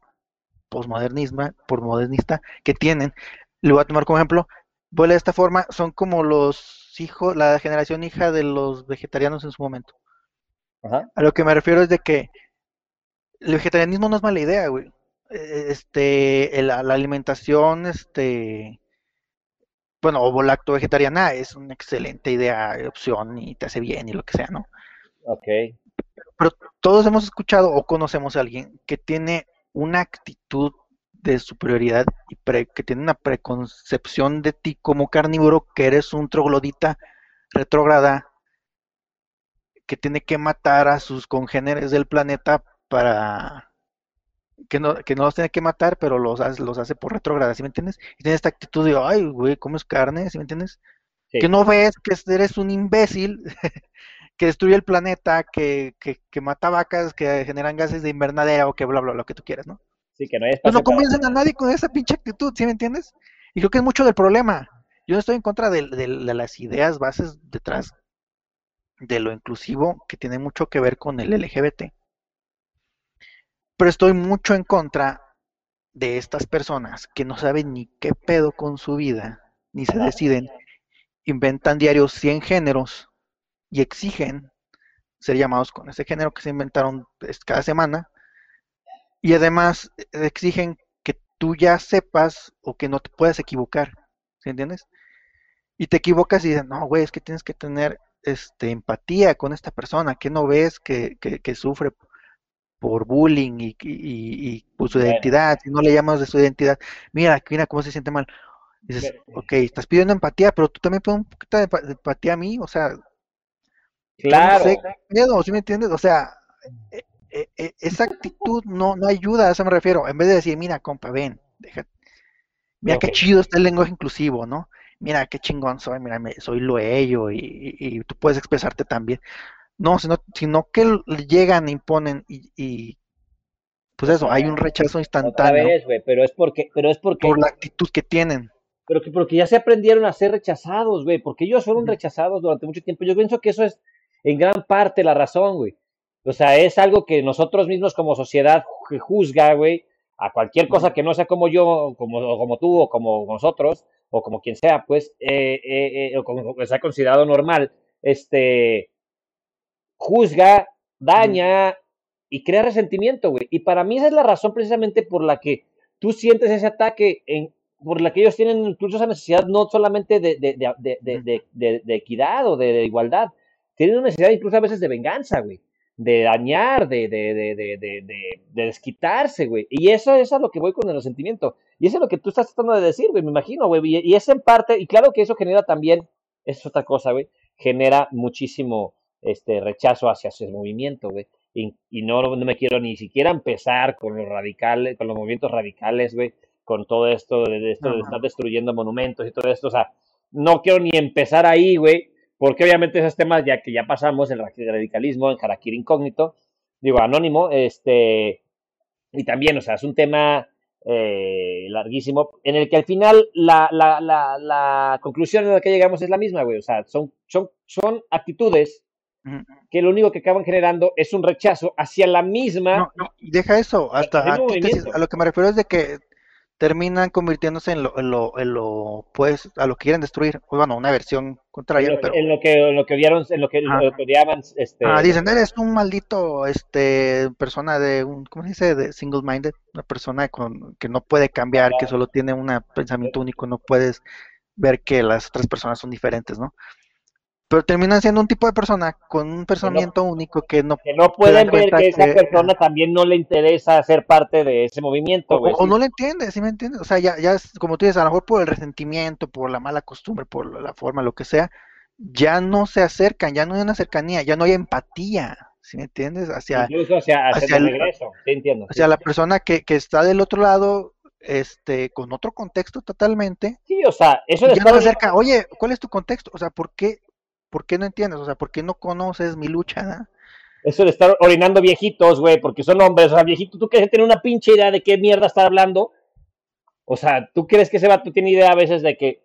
posmodernismo, posmodernista que tienen. Lo voy a tomar como ejemplo. Voy a leer de esta forma, son como los hijos, la generación hija de los vegetarianos en su momento. Ajá. A lo que me refiero es de que el vegetarianismo no es mala idea, güey. Eh, Este, la alimentación, este, bueno, o lacto vegetariana es una excelente idea, opción y te hace bien y lo que sea, ¿no? Ok. Pero todos hemos escuchado o conocemos a alguien que tiene una actitud de superioridad y pre- que tiene una preconcepción de ti como carnívoro, que eres un troglodita retrógrada, que tiene que matar a sus congéneres del planeta para que no, que no los tiene que matar, pero los hace, los hace por retrógrada, ¿sí me entiendes? Y tiene esta actitud de, ay, güey, comes carne, ¿sí me entiendes? Sí. Que no ves que eres un imbécil que destruye el planeta, que, que, que mata vacas, que generan gases de invernadero, que bla, bla, lo que tú quieras, ¿no? Sí, que no hay Pues no para- convencen a nadie con esa pinche actitud, ¿sí me entiendes? Y creo que es mucho del problema. Yo no estoy en contra de, de- de las ideas bases detrás de lo inclusivo, que tiene mucho que ver con el LGBT. Pero estoy mucho en contra de estas personas que no saben ni qué pedo con su vida, ni se deciden, inventan diarios 100 géneros y exigen ser llamados con ese género que se inventaron pues, cada semana y además eh, exigen que tú ya sepas o que no te puedas equivocar, ¿sí entiendes? Y te equivocas y dicen, no, güey, es que tienes que tener este, empatía con esta persona, que no ves que, que, que sufre por bullying y, y, y por su Bueno. identidad, si no le llamas de su identidad, mira, mira cómo se siente mal. Dices, Bueno. ok, estás pidiendo empatía, pero tú también pones un poquito de empa- de empatía a mí, o sea, yo no Claro. sé ¿sí me entiendes? O sea, e- e- e- esa actitud no, no ayuda, a eso me refiero. En vez de decir, mira, compa, ven, deja, mira qué Ok. chido está el lenguaje inclusivo, ¿no? Mira qué chingón soy, mira, me- soy lo ello y, y- y tú puedes expresarte también. No, sino, sino que llegan, imponen y, y, pues eso, hay un rechazo Otra instantáneo vez, güey, pero es porque, pero es porque, por la actitud que tienen. pero que porque ya se aprendieron a ser rechazados, güey, porque ellos fueron rechazados durante mucho tiempo. Yo pienso que eso es en gran parte la razón, güey. O sea, es algo que nosotros mismos como sociedad ju- juzga, güey, a cualquier cosa que no sea como yo, como, o como tú, o como nosotros, o como quien sea, pues, eh, eh, eh, o como que sea considerado normal, este, juzga, daña y crea resentimiento, güey. Y para mí esa es la razón precisamente por la que tú sientes ese ataque, en, por la que ellos tienen incluso esa necesidad no solamente de, de, de, de, de, de- de- de equidad o de, de igualdad, tienen una necesidad incluso a veces de venganza, güey. De dañar, de, de, de, de, de, de- de desquitarse, güey. Y eso es a lo que voy con el resentimiento. Y eso es lo que tú estás tratando de decir, güey, me imagino, güey. Y, y es en parte, y claro que eso genera también, es otra cosa, güey, genera muchísimo este rechazo hacia ese movimiento, güey. Y, y no, no me quiero ni siquiera empezar con los radicales, con los movimientos radicales, güey, con todo esto de, de esto de estar destruyendo monumentos y todo esto, o sea, no quiero ni empezar ahí, güey, porque obviamente esos temas ya que ya pasamos, el radicalismo, en Harakiri Incógnito, digo, anónimo, este, y también, o sea, es un tema eh, larguísimo, en el que al final la, la, la, la conclusión a la que llegamos es la misma, güey, o sea, son, son, son actitudes que lo único que acaban generando es un rechazo hacia la misma No, no, deja eso, hasta movimiento. a lo que me refiero es de que terminan convirtiéndose en lo, en lo, en lo, pues, a lo que quieren destruir, pues bueno, una versión en contraria, lo, que- pero en lo que en lo que odiaron, en lo que, Ah. lo que odiaban, este, ah, dicen, eres un maldito, este, persona de un, ¿cómo se dice? De single-minded, una persona con, que no puede cambiar, que solo tiene un pensamiento único, no puedes ver que las otras personas son diferentes, ¿no? Pero terminan siendo un tipo de persona con un pensamiento único que no que no pueden ver cuenta que esa que- persona también no le interesa ser parte de ese movimiento, O, güey. o no lo entiendes, ¿sí me entiendes? O sea, ya, ya es, como tú dices, a lo mejor por el resentimiento, por la mala costumbre, por la forma, lo que sea, ya no se acercan, ya no hay una cercanía, ya no hay empatía, ¿sí me entiendes? Hacia, Incluso hacia, hacia, hacia el regreso, sí entiendo. hacia la persona que, que está del otro lado, este, con otro contexto totalmente, Sí, o sea, eso de ya no se acerca, oye, ¿cuál es tu contexto? O sea, ¿por qué, por qué no entiendes? O sea, ¿por qué no conoces mi lucha? ¿no? eso de estar orinando viejitos, güey, porque son hombres, o sea, viejito, ¿tú crees que tiene una pinche idea de qué mierda está hablando? O sea, ¿tú crees que ese vato tiene idea a veces de que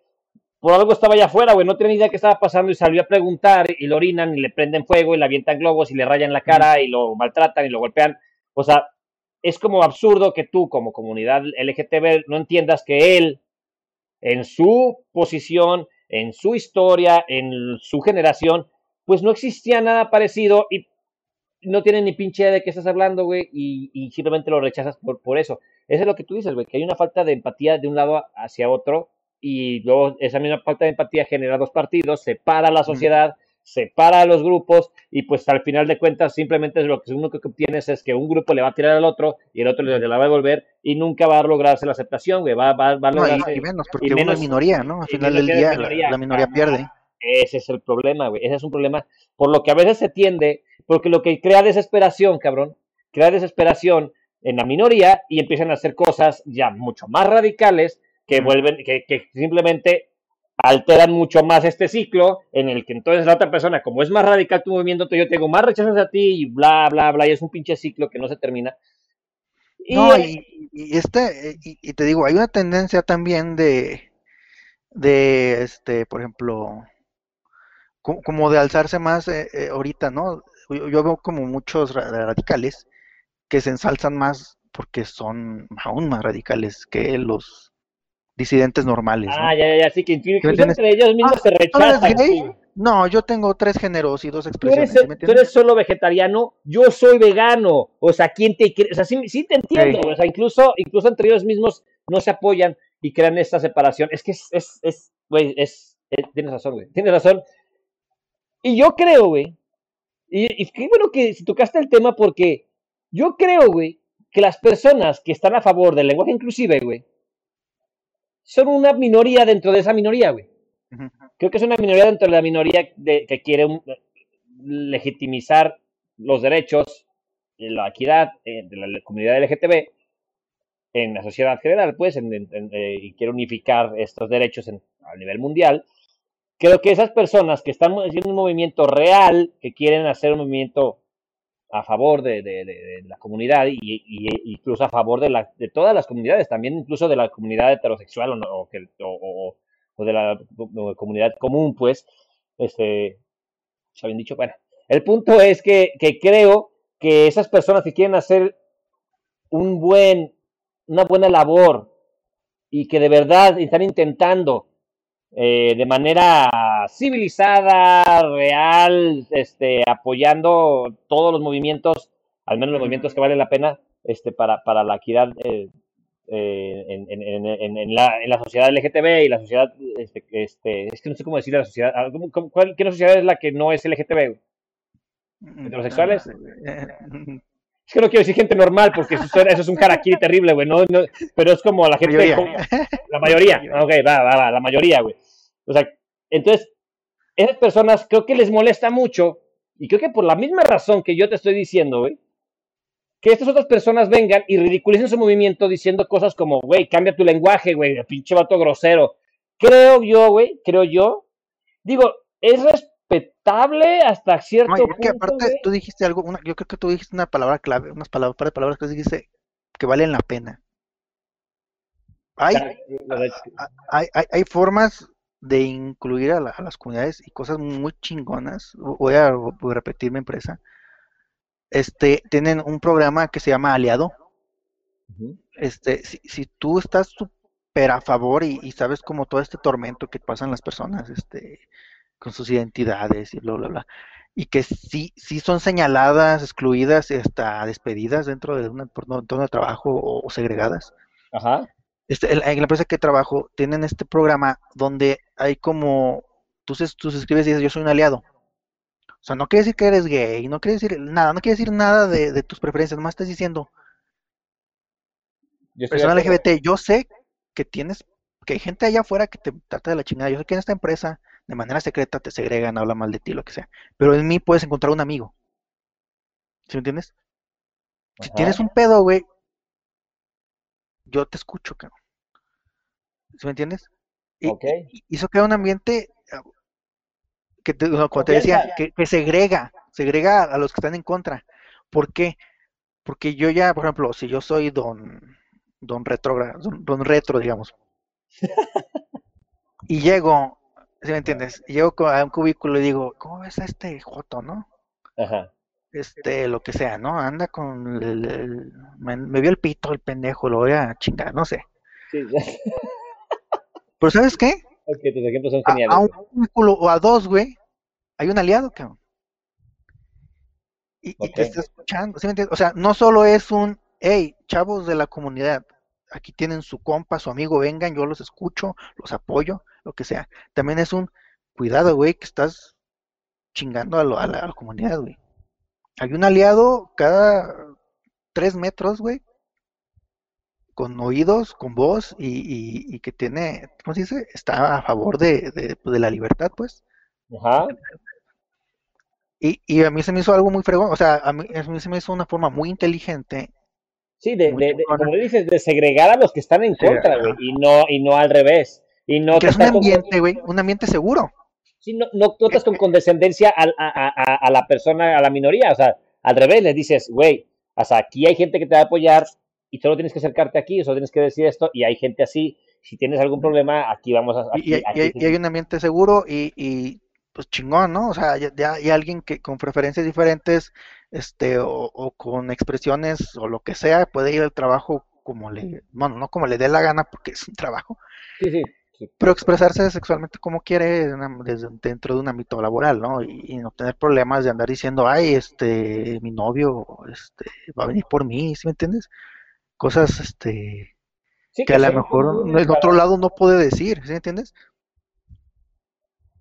por algo estaba allá afuera, güey, no tiene idea qué estaba pasando y salió a preguntar y lo orinan y le prenden fuego y le avientan globos y le rayan la cara y lo maltratan y lo golpean? O sea, es como absurdo que tú como comunidad LGTB no entiendas que él, en su posición, en su historia, en su generación, pues no existía nada parecido y no tienen ni pinche idea de qué estás hablando, güey, y, y simplemente lo rechazas por, por eso. Eso es lo que tú dices, güey, que hay una falta de empatía de un lado hacia otro y luego esa misma falta de empatía genera dos partidos, separa a la sociedad, separa a los grupos y pues al final de cuentas simplemente lo que único que obtienes es que un grupo le va a tirar al otro y el otro le la va a devolver y nunca va a lograrse la aceptación, güey, va, va, va a No, y, lograrse... y menos, y porque uno menos- es minoría, ¿no? Al y final del día, la, minoría. la minoría Ajá. pierde. Ese es el problema, güey. Ese es un problema. Por lo que a veces se tiende, porque lo que crea desesperación, cabrón, crea desesperación en la minoría y empiezan a hacer cosas ya mucho más radicales que vuelven, que, que simplemente alteran mucho más este ciclo en el que entonces la otra persona, como es más radical tu movimiento, yo tengo más rechazos a ti y bla, bla, bla, y es un pinche ciclo que no se termina. Y, No, y, y este, y, y te digo, hay una tendencia también de, de este, por ejemplo, co- como de alzarse más eh, eh, ahorita, ¿no? Yo, yo veo como muchos ra- radicales que se ensalzan más porque son aún más radicales que los disidentes normales, ¿no? ah, ya, ya, ya, sí, que incluso entre ellos mismos Ah, se ¿tú eres rechazan. sí. No, yo tengo tres géneros y dos tú expresiones, eres, ¿sí me tú eres solo vegetariano, yo soy vegano. O sea, ¿quién te cree? O sea, sí, sí te entiendo. Sí. O sea, incluso, incluso entre ellos mismos no se apoyan y crean esta separación. Es que es, es, es, güey, es, es- tienes razón, güey, tienes razón. Y yo creo, güey, y, y qué bueno que si tocaste el tema porque yo creo, güey, que las personas que están a favor del lenguaje inclusive, güey, son una minoría dentro de esa minoría, güey creo que es una minoría dentro de la minoría de, que quiere un- legitimizar los derechos, la equidad eh, de la comunidad LGTB en la sociedad general, pues, en- en- en, eh, y quiere unificar estos derechos a nivel mundial. Creo que esas personas que están haciendo un movimiento real, que quieren hacer un movimiento a favor de, de- la comunidad y, incluso a favor de, la, de todas las comunidades, también incluso de la comunidad heterosexual o, no- o que- o- de la comunidad común, pues, este, se habían dicho, bueno, el punto es que, que creo que esas personas que quieren hacer un buen, una buena labor y que de verdad están intentando eh, de manera civilizada, real, este, apoyando todos los movimientos, al menos los movimientos que valen la pena, este, para, para la equidad eh, eh, en, en- en- en- la, en la sociedad LGTB y la sociedad, este, este, es que no sé cómo decir la sociedad, ah, ¿cómo- cómo- cuál- ¿qué sociedad es la que no es LGTB? güey? ¿Heterosexuales? Es que no quiero decir gente normal porque eso, eso es un harakiri terrible, güey, no, no, pero es como la gente, Mayoría. como- la mayoría, ok, va, va, va, la mayoría, güey. O sea, entonces, esas personas creo que les molesta mucho y creo que por la misma razón que yo te estoy diciendo, güey, que estas otras personas vengan y ridiculicen su movimiento diciendo cosas como, güey, cambia tu lenguaje, güey, pinche vato grosero. Creo yo, güey, creo yo. Digo, es, respetable hasta cierto No, punto. que aparte güey. tú dijiste algo, una- yo creo que tú dijiste una palabra clave, unas palabras, par de palabras que dijiste que valen la pena. Hay, hay, hay, hay formas de incluir a, la- a las comunidades y cosas muy chingonas. Voy a, voy a repetir mi empresa. Este, tienen un programa que se llama Aliado. Este, si, si tú estás súper a favor y, y sabes como todo este tormento que pasan las personas, este, con sus identidades y bla, bla, bla, y que sí, sí son señaladas, excluidas y hasta despedidas dentro de un entorno de trabajo o, o segregadas. Ajá. Este, en la en la empresa que trabajo tienen este programa donde hay como, tú, se- tú escribes y dices, yo soy un aliado. O sea, no quiere decir que eres gay, no quiere decir nada, no quiere decir nada de, de tus preferencias, nomás estás diciendo, Yo persona. LGBT, yo sé que tienes, que hay gente allá afuera que te trata de la chingada, yo sé que en esta empresa de manera secreta te segregan, hablan mal de ti, lo que sea, pero en mí puedes encontrar un amigo. ¿Sí me entiendes? Si tienes un pedo, güey, yo te escucho, cabrón. ¿Sí me entiendes? Y, Ok. y- y eso crea un ambiente ah, que te, no, como te decía, que, que segrega, segrega a los que están en contra. ¿Por qué? Porque yo ya, por ejemplo, si yo soy don, don retrógrado, don, don retro, digamos, y llego, ¿sí me entiendes? Y llego a un cubículo y digo, ¿cómo ves a este joto, no? Ajá. Este, lo que sea, ¿no? Anda con el, el- me, me vio el pito el pendejo, lo voy a chingar, no sé. Sí. Pero ¿sabes qué? ok, tus ejemplos son A, geniales. a un güey. cubículo o a dos, güey, hay un aliado, cabrón. Y, y Ok. te está escuchando, ¿sí me entiendes? O sea, no solo es un, hey, chavos de la comunidad, aquí tienen su compa, su amigo, vengan, yo los escucho, los apoyo, lo que sea. También es un, cuidado, güey, que estás chingando a, lo- a la, a la comunidad, güey. Hay un aliado cada tres metros, güey, con oídos, con voz y, y- y que tiene, ¿cómo se dice? Está a favor de, de, pues, de la libertad, pues. Ajá. Y, y a mí se me hizo algo muy fregón, o sea, a mí, a mí se me hizo una forma muy inteligente. Sí, de, como dices, de segregar a los que están en contra, güey, y no, y no al revés. Y no que es un ambiente, güey, un ambiente seguro. sí, no, no tratas con condescendencia a, a- a- a la persona, a la minoría. O sea, al revés, les dices, güey, sea, aquí hay gente que te va a apoyar y solo tienes que acercarte aquí, solo tienes que decir esto, y hay gente así. Si tienes algún problema, aquí vamos a. Y, Aquí, y hay, aquí y un ambiente seguro y, y, pues chingón, ¿no? O sea, ya, ya hay alguien que con preferencias diferentes, este, o, o con expresiones o lo que sea, puede ir al trabajo como le, bueno, no como le dé la gana porque es un trabajo, Sí, sí. Pero expresarse sexualmente como quiere desde, dentro de un ámbito laboral, ¿no? Y, y no tener problemas de andar diciendo, ay, este, mi novio, este, va a venir por mí, ¿sí me entiendes? Cosas, este, Sí, que a lo mejor en otro lado no puede decir, ¿sí me entiendes?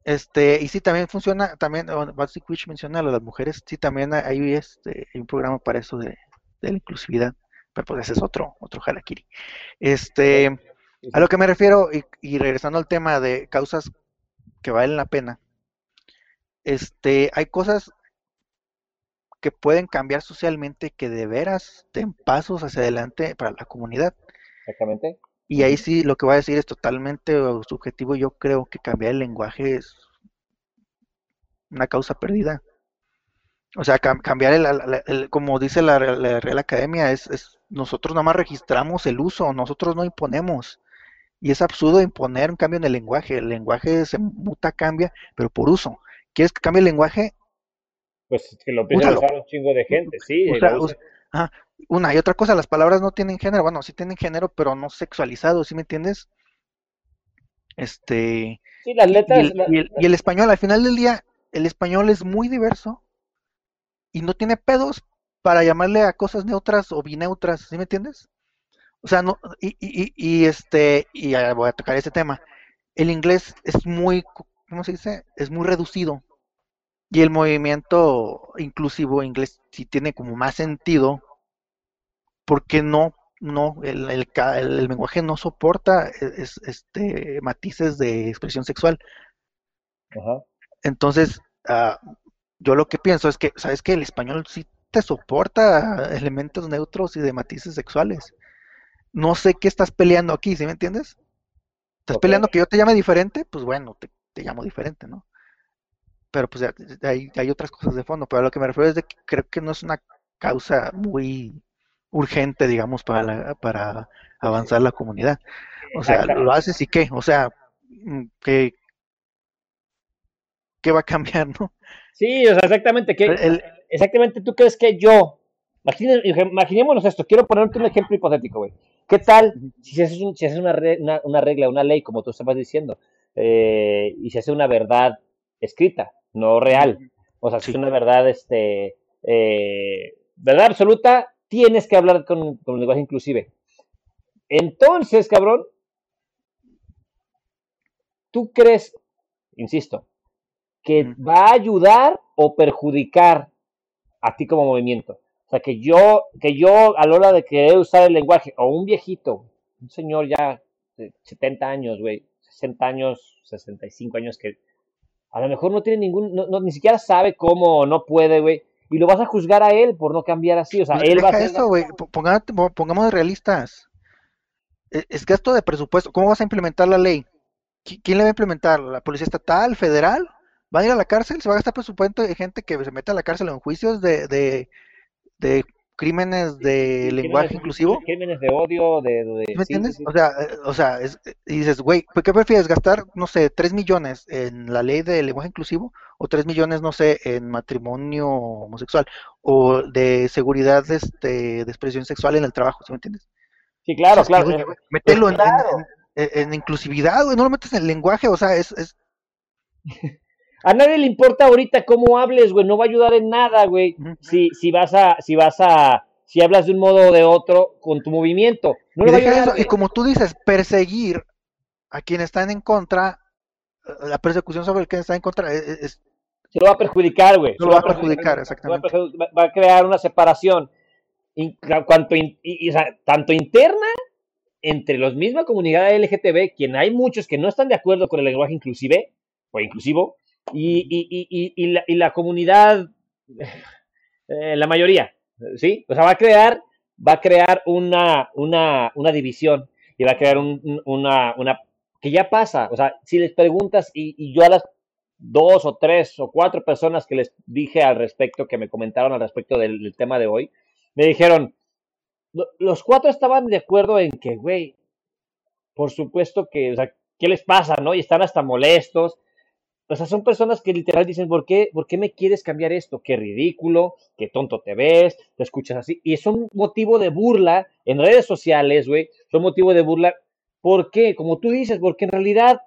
Este, y sí, también funciona, también, bueno, Basic Witch menciona a las mujeres, sí, también hay, este, hay un programa para eso de, de la inclusividad, pero pues ese es otro, otro harakiri. Este, Sí, a lo que me refiero, y, y regresando al tema de causas que valen la pena, este, hay cosas que pueden cambiar socialmente que de veras den pasos hacia adelante para la comunidad. Exactamente. Y ahí sí, lo que voy a decir es totalmente subjetivo. Yo creo que cambiar el lenguaje es una causa perdida. O sea, cam- cambiar el, el- el- como dice la, la Real Academia, es, es nosotros nada más registramos el uso, nosotros no imponemos. Y es absurdo imponer un cambio en el lenguaje. El lenguaje se muta, cambia, pero por uso. ¿Quieres que cambie el lenguaje? Pues que lo empiecen a usar un chingo de gente, sí. Usa- usa- ajá. Una y otra cosa, las palabras no tienen género. Bueno, sí tienen género, pero no sexualizado, ¿sí me entiendes? Este, Sí, las y letras. el, la- y el- y el español, al final del día, el español es muy diverso y no tiene pedos para llamarle a cosas neutras o bineutras, ¿sí me entiendes? O sea, no, y, y, y, y, este, y voy a tocar ese tema. El inglés es muy, ¿cómo se dice? Es muy reducido. Y el movimiento inclusivo inglés sí tiene como más sentido porque no, no, el, el, el- lenguaje no soporta e- es- este, matices de expresión sexual. Ajá. Entonces, ah, yo lo que pienso es que, ¿sabes qué? El español sí te soporta elementos neutros y de matices sexuales. No sé qué estás peleando aquí, ¿sí me entiendes? ¿Estás peleando que yo te llame diferente? Pues bueno, te, te llamo diferente, ¿no? pero pues hay, hay otras cosas de fondo. Pero a lo que me refiero es de que creo que no es una causa muy urgente, digamos, para, para avanzar la comunidad. O sea, lo haces y qué, o sea, mm, ¿qué, qué va a cambiar, no? Sí, o sea, exactamente, que, exactamente, ¿tú crees que yo, imaginémonos esto, quiero ponerte un ejemplo hipotético, güey. ¿Qué tal si haces, un, si haces una, una, regla, una ley, como tú estabas diciendo, eh, y se hace una verdad escrita, no real? O sea, si es una verdad, este, eh, verdad absoluta, tienes que hablar con, con el lenguaje inclusive. Entonces, cabrón, ¿tú crees, insisto, que va a ayudar o perjudicar a ti como movimiento? O sea, que yo, que yo a la hora de querer usar el lenguaje, o un viejito, un señor ya de 70 años, güey, 60 años, 65 años, que a lo mejor no tiene ningún, no, ni siquiera sabe cómo o no puede, güey, y lo vas a juzgar a él por no cambiar así. O sea, él va a eso, güey. Pongamos realistas. E, es gasto de presupuesto. ¿Cómo vas a implementar la ley? ¿Quién le va a implementar? ¿La policía estatal, federal? ¿Van a ir a la cárcel? ¿Se va a gastar presupuesto de gente que se mete a la cárcel en juicios de, de, de crímenes de lenguaje inclusivo. Crímenes de odio, de... ¿Me entiendes? O sea, o sea y dices, güey, ¿qué prefieres? ¿Gastar, no sé, 3 millones en la ley de lenguaje inclusivo? ¿O 3 millones, no sé, en matrimonio homosexual? ¿O de seguridad este, de expresión sexual en el trabajo? ¿Sí me entiendes? Sí, claro, claro. metelo en, en, inclusividad, güey, no lo metes en el lenguaje, o sea, es... es... A nadie le importa ahorita cómo hables, güey, no va a ayudar en nada, güey. Si, si vas a, si vas a, si hablas de un modo o de otro con tu movimiento. No y, como tú dices, perseguir a quienes están en contra, la persecución sobre el que está en contra e, e, es, se lo va a perjudicar, güey. Se lo va a perjudicar, exactamente. Va a, crear una separación cuanto tanto interna entre los misma comunidad LGTB, quien hay muchos que no están de acuerdo con el lenguaje inclusive o inclusivo, y, la, comunidad, eh, la mayoría, ¿sí? O sea, va a crear, va a crear una, una, una división y va a crear una, una, que ya pasa, o sea, si les preguntas y, yo a las dos o tres o cuatro personas que les dije al respecto, que me comentaron al respecto del, tema de hoy, me dijeron, los cuatro estaban de acuerdo en que, güey, por supuesto que, o sea, ¿qué les pasa, no? Y están hasta molestos o sea, son personas que literal dicen, ¿por qué, ¿por qué me quieres cambiar esto? Qué ridículo, qué tonto te ves, te escuchas así. Y es un motivo de burla en redes sociales, güey. Son motivo de burla. ¿Por qué? Como tú dices, porque en realidad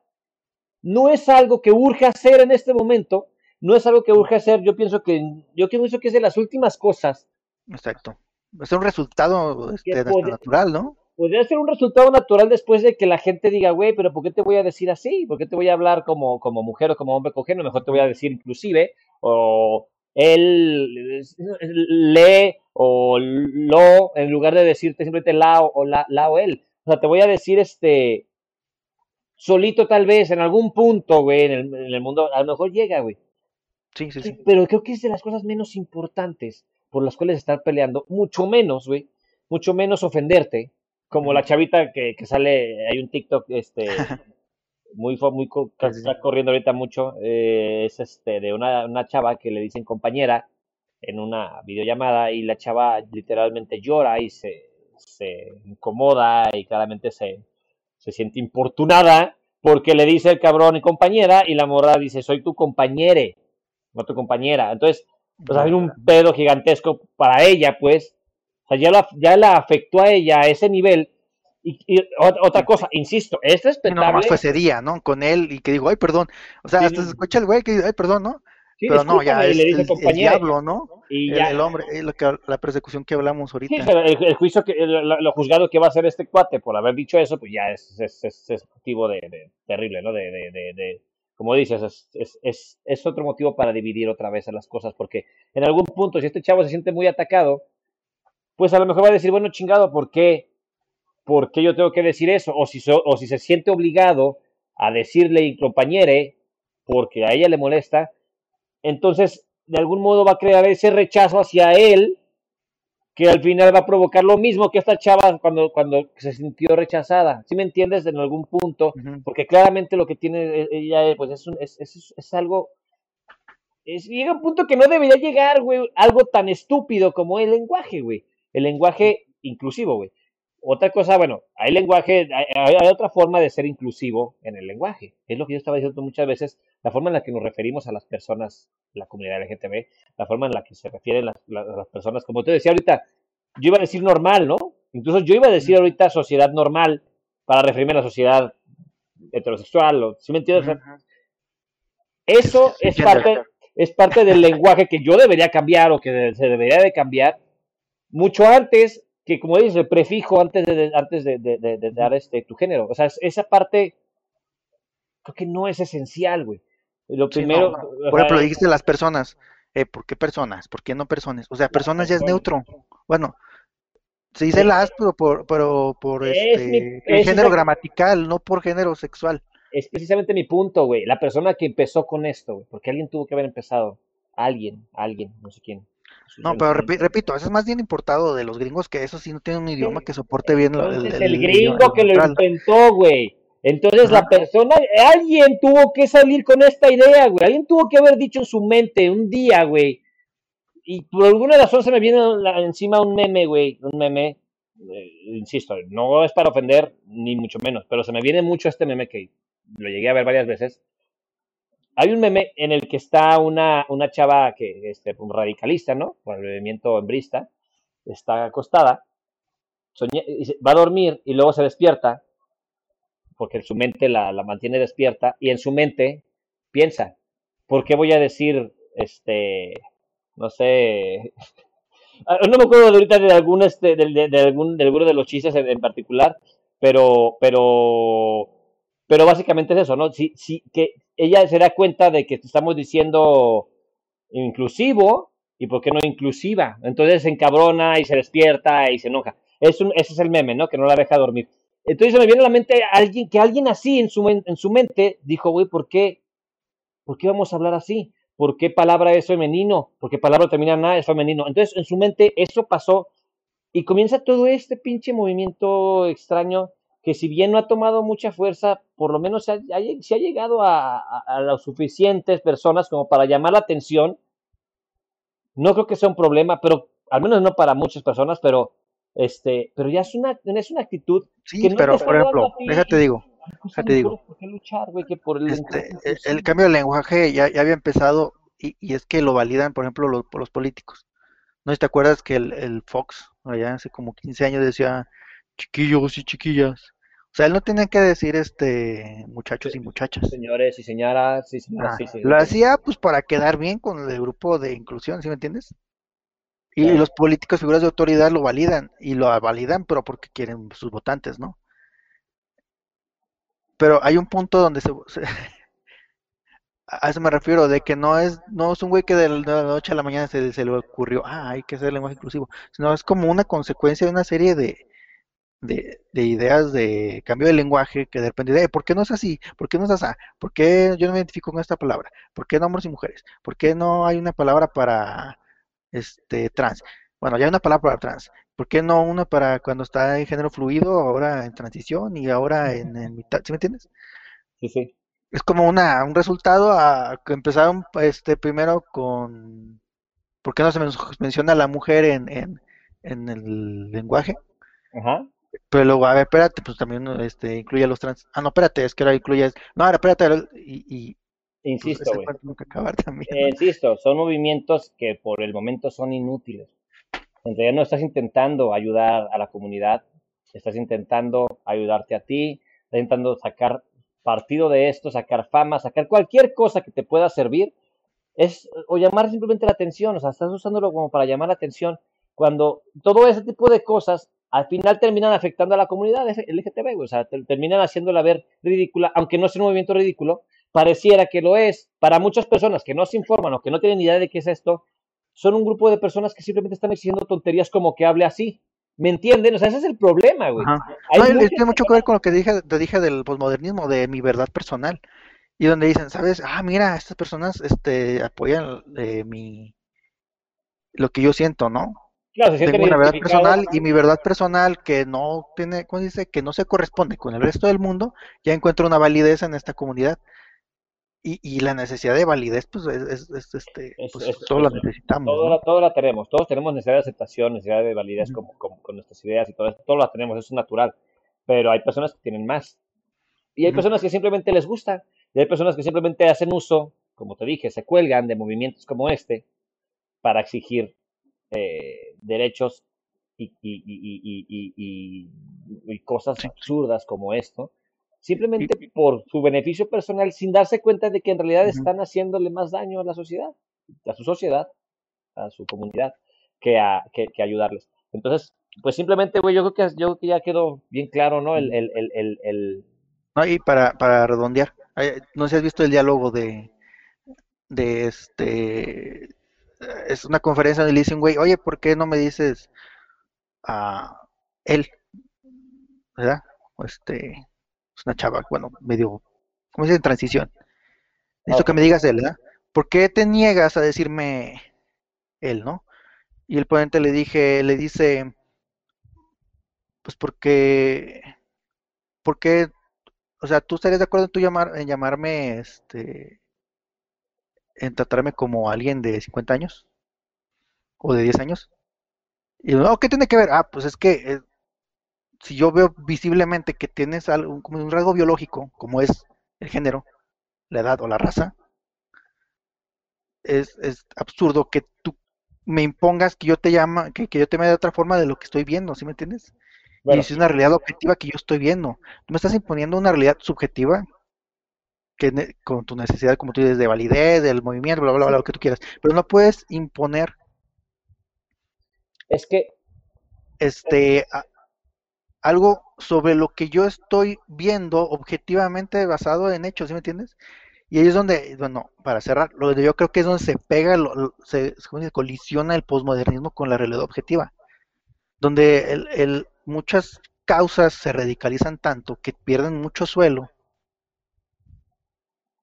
no es algo que urge hacer en este momento. No es algo que urge hacer. Yo pienso que, yo pienso que es de las últimas cosas. Exacto. Es un resultado este, natural, ¿no? Podría ser un resultado natural después de que la gente diga, güey, pero ¿por qué te voy a decir así? ¿Por qué te voy a hablar como, como mujer o como hombre con Mejor te voy a decir inclusive, o él lee o lo, en lugar de decirte simplemente la o la, la o él. O sea, te voy a decir este solito tal vez en algún punto, güey, en el, en el mundo, a lo mejor llega, güey. Sí, sí, sí. Pero creo que es de las cosas menos importantes por las cuales estar peleando, mucho menos, güey, mucho menos ofenderte, como la chavita que, que sale, hay un TikTok este muy muy que está corriendo ahorita mucho, eh, es este de una, una chava que le dicen compañera en una videollamada y la chava literalmente llora y se, se incomoda y claramente se, se siente importunada porque le dice el cabrón y compañera y la morra dice soy tu compañere, no tu compañera. Entonces, pues hay un pedo gigantesco para ella, pues, sea, ya la, ya la afectó a ella a ese nivel. Y, otra cosa, insisto, es respetable. No, más fue ese día, ¿no? Con él y que digo, ay, perdón. O sea, hasta se escucha el güey que dice, ay, perdón, ¿no? pero no, ya es el, diablo, ¿no? Y el, el hombre, lo que, la persecución que hablamos ahorita. Sí, pero el, juicio, que, lo, juzgado que va a hacer este cuate por haber dicho eso, pues ya es, es, es, motivo de, terrible, ¿no? De, de, de, como dices, es, es, es otro motivo para dividir otra vez las cosas, porque en algún punto, si este chavo se siente muy atacado, pues a lo mejor va a decir, bueno, chingado, ¿por qué? ¿Por qué yo tengo que decir eso? O si, o si se siente obligado a decirle y compañere, porque a ella le molesta, entonces de algún modo va a crear ese rechazo hacia él, que al final va a provocar lo mismo que esta chava cuando, cuando se sintió rechazada. ¿Sí me entiendes? En algún punto, porque claramente lo que tiene ella pues es, es, es, es algo es, llega un punto que no debería llegar, güey, algo tan estúpido como el lenguaje, güey. El lenguaje inclusivo, güey. Otra cosa, bueno, hay lenguaje, hay, otra forma de ser inclusivo en el lenguaje. Es lo que yo estaba diciendo muchas veces, la forma en la que nos referimos a las personas, la comunidad LGTB, la forma en la que se refieren las, las, personas, como te decía ahorita, yo iba a decir normal, ¿no? Incluso yo iba a decir ahorita sociedad normal para referirme a la sociedad heterosexual, o, ¿sí me entiendes? Eso es parte, es parte del lenguaje que yo debería cambiar o que se debería de cambiar mucho antes que, como dices, el prefijo antes de, antes de, dar este, tu género. O sea, esa parte creo que no es esencial, güey. Lo primero... Por ejemplo, dijiste las personas. Eh, ¿Por qué personas? ¿Por qué no personas? O sea, personas ya es neutro. Bueno, se dice las, pero por, pero por este, el género gramatical, no por género sexual. Es precisamente mi punto, güey. La persona que empezó con esto, güey. Porque alguien tuvo que haber empezado. Alguien, alguien, no sé quién. No, pero repito, eso es más bien importado de los gringos que eso sí no tienen un idioma que soporte bien Entonces, el, el, gringo que lo inventó, güey. Entonces la persona, alguien tuvo que salir con esta idea, güey. Alguien tuvo que haber dicho en su mente un día, güey. Y por alguna razón se me viene encima un meme, güey. Un meme, eh, insisto, no es para ofender, ni mucho menos, pero se me viene mucho este meme que lo llegué a ver varias veces. Hay un meme en el que está una, una chava que, este, un radicalista, ¿no? Con el movimiento embrista, está acostada, va a dormir y luego se despierta, porque su mente la, la mantiene despierta, y en su mente piensa, ¿por qué voy a decir, este, no sé, no me acuerdo ahorita de algún, este, de, de, algún, de alguno de los chistes en, en particular, pero, pero pero básicamente es eso, ¿no? Si, si, que ella se da cuenta de que estamos diciendo inclusivo y por qué no inclusiva. Entonces se encabrona y se despierta y se enoja. Es un, ese es el meme, ¿no? Que no la deja dormir. Entonces se me viene a la mente alguien, que alguien así en su, en su mente dijo, güey, ¿por qué? ¿Por qué vamos a hablar así? ¿Por qué palabra es femenino? ¿Por qué palabra termina nada es femenino? Entonces en su mente eso pasó y comienza todo este pinche movimiento extraño que si bien no ha tomado mucha fuerza, por lo menos se ha, llegado a, a, las suficientes personas como para llamar la atención. No creo que sea un problema, pero al menos no para muchas personas, pero este, pero ya es una, es una actitud. Sí, que no pero por ejemplo, déjate digo, déjate digo. el, cambio de lenguaje ya, había empezado y, y, es que lo validan, por ejemplo, los, los políticos. ¿No te acuerdas que el, el Fox, allá hace como 15 años, decía chiquillos y chiquillas. O sea, él no tenía que decir este muchachos y muchachas. Señores y señoras, sí, ah, Lo hacía pues para quedar bien con el grupo de inclusión, ¿sí me entiendes? Y los políticos, figuras de autoridad lo validan y lo validan, pero porque quieren sus votantes, ¿no? Pero hay un punto donde se, a eso me refiero, de que no es, no es un güey que de la noche a la mañana se, se le ocurrió, ah, hay que hacer lenguaje inclusivo, sino es como una consecuencia de una serie de, de, ideas de cambio de lenguaje que depende de, ¿por qué no es así? ¿Por qué no es así? ¿Por qué yo no me identifico con esta palabra? ¿Por qué no hombres y mujeres? ¿Por qué no hay una palabra para este trans? Bueno, ya hay una palabra para trans. ¿Por qué no una para cuando está en género fluido, ahora en transición y ahora en, mitad? ¿Sí me entiendes? Sí, sí. Es como una, un resultado a que empezaron este primero con ¿por qué no se menciona a la mujer en, en, en el lenguaje? Ajá. Pero luego, a ver, espérate, pues también este, incluye a los trans. Ah, no, espérate, es que ahora incluye. No, ahora espérate, y. y insisto, güey. Eh, insisto, son movimientos que por el momento son inútiles. En realidad no estás intentando ayudar a la comunidad, estás intentando ayudarte a ti, estás intentando sacar partido de esto, sacar fama, sacar cualquier cosa que te pueda servir, es o llamar simplemente la atención, o sea, estás usándolo como para llamar la atención, cuando todo ese tipo de cosas al final terminan afectando a la comunidad LGTB, o sea, terminan haciéndola ver ridícula, aunque no sea un movimiento ridículo, pareciera que lo es. Para muchas personas que no se informan o que no tienen idea de qué es esto, son un grupo de personas que simplemente están exigiendo tonterías como que hable así. ¿Me entienden? O sea, ese es el problema, güey. tiene mucho que ver con lo que dije, te dije del posmodernismo, de mi verdad personal. Y donde dicen, ¿sabes? Ah, mira, estas personas este, apoyan eh, mi lo que yo siento, ¿no? Tengo una verdad personal y mi verdad personal que no tiene, ¿cómo dice? Que no se corresponde con el resto del mundo, ya encuentro una validez en esta comunidad. y, la necesidad de validez, pues, es, este, pues, todos la necesitamos. Todo, la, tenemos, todos tenemos necesidad de aceptación, necesidad de validez como, con nuestras ideas y todo eso, todos la tenemos, eso es natural. Pero hay personas que tienen más. Y hay personas que simplemente les gusta. Y hay personas que simplemente hacen uso, como te dije, se cuelgan de movimientos como este para exigir eh, derechos y, y, cosas absurdas como esto simplemente por su beneficio personal, sin darse cuenta de que en realidad están haciéndole más daño a la sociedad, a su sociedad, a su comunidad, que, a, que, ayudarles. Entonces, pues simplemente, güey, yo creo que, yo que ya quedó bien claro, ¿no? El, el, el, el, No, y para, para redondear, no sé si has visto el diálogo de, de este, es una conferencia donde le dicen, güey, oye, ¿por qué no me dices a él? ¿Verdad? Este, una chava, bueno, medio, ¿cómo se dice? En transición. Necesito que me digas él, ¿verdad? ¿Por qué te niegas a decirme él, no? Y el ponente le dije, le dice, pues porque, porque, o sea, ¿tú estarías de acuerdo en, tú llamar, en llamarme, este, en tratarme como alguien de 50 años? ¿O de 10 años? Y no, ¿qué tiene que ver? Ah, pues es que eh, si yo veo visiblemente que tienes algo, como un rasgo biológico, como es el género, la edad o la raza, es, absurdo que tú me impongas que yo te llama, que, yo te me de otra forma de lo que estoy viendo, ¿sí me entiendes? y es una realidad objetiva que yo estoy viendo. Tú me estás imponiendo una realidad subjetiva que con tu necesidad, como tú dices, de validez, del movimiento, bla, bla, bla, lo que tú quieras. Pero no puedes imponer. Es que. Este, algo sobre lo que yo estoy viendo objetivamente basado en hechos, ¿sí me entiendes? Y ahí es donde, bueno, para cerrar, lo yo creo que es donde se pega, se, colisiona el posmodernismo con la realidad objetiva, donde el, muchas causas se radicalizan tanto que pierden mucho suelo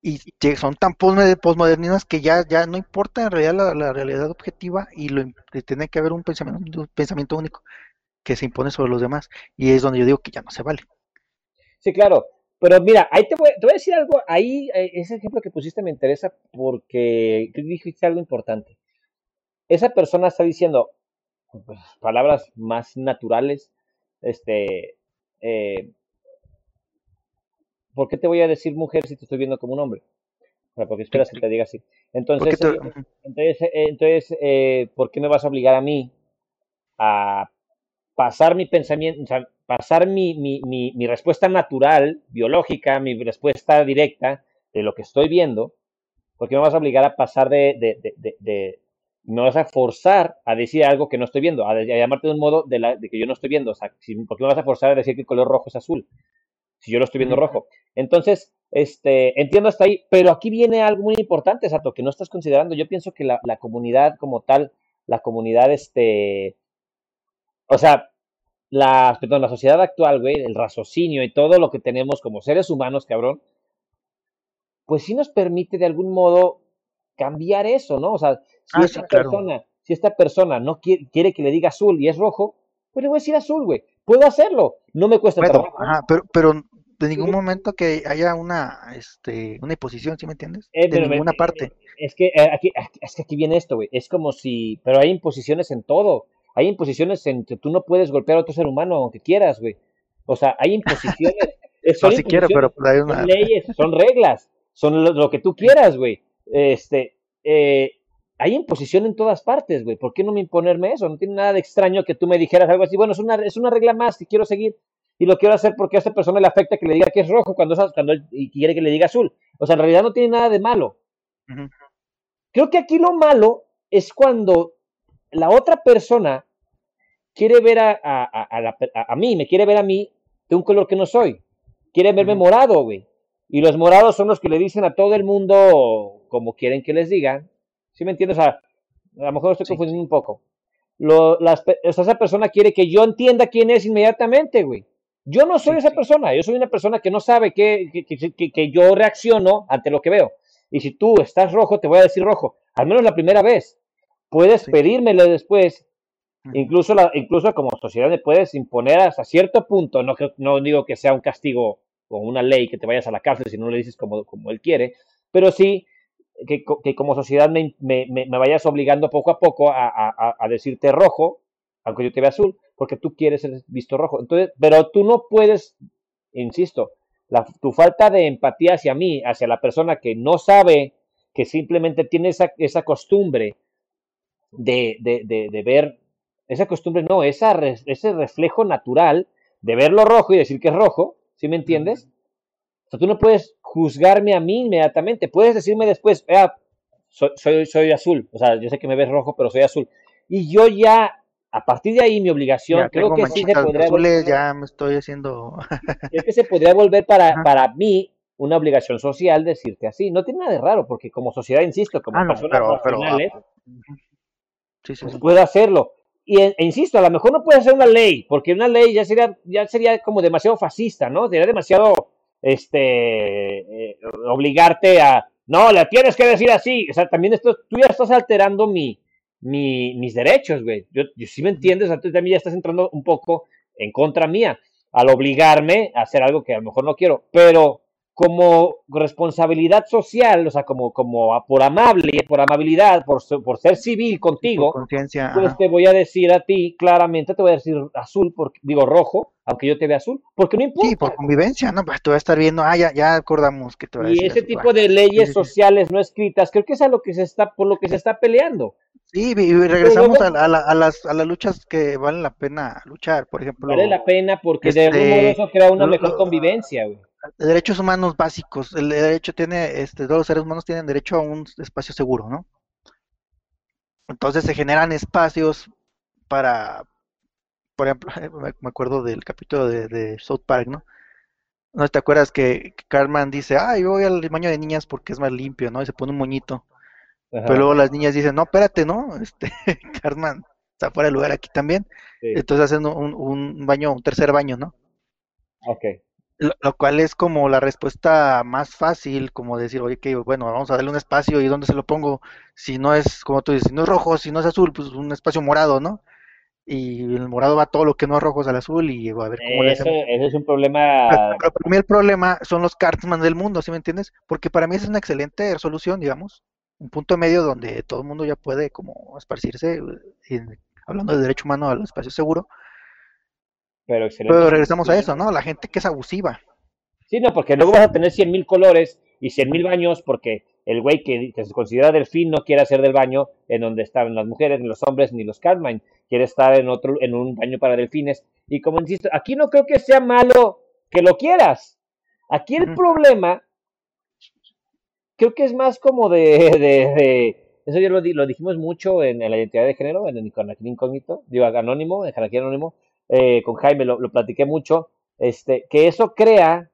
y son tan posmodernistas que ya, ya no importa en realidad la, realidad objetiva y lo, tiene que haber un pensamiento, un pensamiento único que se impone sobre los demás. Y es donde yo digo que ya no se vale. Sí, claro. Pero mira, ahí te voy, a decir algo, ahí eh, ese ejemplo que pusiste me interesa porque dijiste algo importante. Esa persona está diciendo pues, palabras más naturales, este, eh, ¿por qué te voy a decir mujer si te estoy viendo como un hombre? porque esperas que te diga así. Entonces, eh, entonces, entonces ¿por qué me vas a obligar a mí a pasar mi pensamiento, o sea, pasar mi, mi, mi, respuesta natural, biológica, mi respuesta directa de lo que estoy viendo, porque me vas a obligar a pasar de, de, de, de, me vas a forzar a decir algo que no estoy viendo, a, llamarte de un modo de, la, de, que yo no estoy viendo, o sea, ¿por qué me vas a forzar a decir que el color rojo es azul? Si yo lo estoy viendo rojo. Entonces, este, entiendo hasta ahí, pero aquí viene algo muy importante, Sato, que no estás considerando. Yo pienso que la, la comunidad como tal, la comunidad, este, o sea, la, perdón, la sociedad actual, güey, el raciocinio y todo lo que tenemos como seres humanos, cabrón, pues sí nos permite de algún modo cambiar eso, ¿no? O sea, si ah, esta persona, si esta persona no quiere, quiere, que le diga azul y es rojo, pues le voy a decir azul, güey. Puedo hacerlo, no me cuesta trabajo. Ajá, pero, pero de ningún momento que haya una, este, una imposición, ¿sí me entiendes? Eh, de ninguna parte. Es que eh, aquí, es que aquí viene esto, güey. Es como si, pero hay imposiciones en todo hay imposiciones en que tú no puedes golpear a otro ser humano aunque quieras, güey. O sea, hay imposiciones. Son no, si quiero, pero pues hay una... son leyes, son reglas, son lo, que tú quieras, güey. Este, eh, hay imposición en todas partes, güey. ¿Por qué no me imponerme eso? No tiene nada de extraño que tú me dijeras algo así. Bueno, es una, es una regla más que quiero seguir y lo quiero hacer porque a esta persona le afecta que le diga que es rojo cuando, cuando él y quiere que le diga azul. O sea, en realidad no tiene nada de malo. Creo que aquí lo malo es cuando la otra persona quiere ver a, a, mí, me quiere ver a mí de un color que no soy. Quiere verme morado, güey. Y los morados son los que le dicen a todo el mundo como quieren que les digan. ¿Sí me entiendes? O sea, a lo mejor estoy confundiendo un poco. Lo, esa persona quiere que yo entienda quién es inmediatamente, güey. Yo no soy esa persona, yo soy una persona que no sabe que, que, que, yo reacciono ante lo que veo. Y si tú estás rojo, te voy a decir rojo, al menos la primera vez. Puedes pedírmelo después Incluso, la, incluso como sociedad le puedes imponer hasta cierto punto, no, no digo que sea un castigo o una ley que te vayas a la cárcel si no le dices como, como él quiere, pero sí que, como sociedad me, vayas obligando poco a poco a, decirte rojo, aunque yo te vea azul, porque tú quieres ser visto rojo. Entonces, pero tú no puedes, insisto, tu falta de empatía hacia mí, hacia la persona que no sabe, que simplemente tiene esa, esa costumbre de, de, ver, esa costumbre no, esa, ese reflejo natural de verlo rojo y decir que es rojo, ¿sí me entiendes? O sea, tú no puedes juzgarme a mí inmediatamente, puedes decirme después, ah, soy, soy, soy, azul, o sea, yo sé que me ves rojo, pero soy azul. Y yo ya, a partir de ahí, mi obligación, creo que sí se podría... Azules, ya me estoy haciendo... es que se podría volver para, para mí una obligación social decirte así. No tiene nada de raro, porque como sociedad, insisto, como ah, personas racionales, pues puedo hacerlo. Y e, insisto, a lo mejor no puede hacer una ley, porque una ley ya sería, ya sería como demasiado fascista, ¿no? Sería demasiado este eh, obligarte a no, le tienes que decir así. O sea, también esto, tú ya estás alterando mi, mi mis derechos, güey. Yo, yo sí me entiendes, tú también ya estás entrando un poco en contra mía al obligarme a hacer algo que a lo mejor no quiero. Pero como responsabilidad social, o sea, como, como por amable, por amabilidad, por, por ser civil contigo, pues te voy a decir a ti claramente, te voy a decir azul, porque, digo rojo, aunque yo te vea azul, porque no importa. Sí, por convivencia, ¿no? Pues te voy a estar viendo, ah, ya, ya acordamos que te voy a decir. Y ese tipo de leyes sociales no escritas, creo que es a lo que se está, por lo que se está peleando. Sí, y regresamos a, a, las, a las luchas que valen la pena luchar, por ejemplo. Vale la pena porque de algún modo este, eso crea una mejor convivencia, güey derechos humanos básicos. El derecho tiene, este, todos los seres humanos tienen derecho a un espacio seguro, ¿no? Entonces se generan espacios para, por ejemplo, me acuerdo del capítulo de, South Park, ¿no? ¿No te acuerdas que Carmen dice, ah, yo voy al baño de niñas porque es más limpio, ¿no? Y se pone un moñito. Pero luego las niñas dicen, no, espérate, ¿no? Este, Carmen está fuera de lugar aquí también. Entonces hacen un, un, baño, un tercer baño, ¿no? Ok. Lo, cual es como la respuesta más fácil, como decir, oye, que bueno, vamos a darle un espacio y dónde se lo pongo, si no es, como tú dices, si no es rojo, si no es azul, pues un espacio morado, ¿no? Y el morado va todo lo que no es rojo al azul y a ver cómo eso, es un problema. Pero, para mí el problema son los cartman del mundo, ¿sí me entiendes? Porque para mí es una excelente solución, digamos, un punto medio donde todo el mundo ya puede como esparcirse, hablando de derecho humano al espacio seguro, pero, regresamos a eso, ¿no? La gente que es abusiva. Sí, no, porque luego vas a tener cien mil colores y cien mil baños porque el güey que, se considera delfín no quiere hacer del baño en donde están las mujeres, ni los hombres, ni los Carmine. Quiere estar en otro, en un baño para delfines. Y como insisto, aquí no creo que sea malo que lo quieras. Aquí el problema creo que es más como de, de, eso ya lo, lo dijimos mucho en, la identidad de género, en el incógnito, digo anónimo, en el anónimo, eh, con Jaime, lo, platiqué mucho, este, que eso crea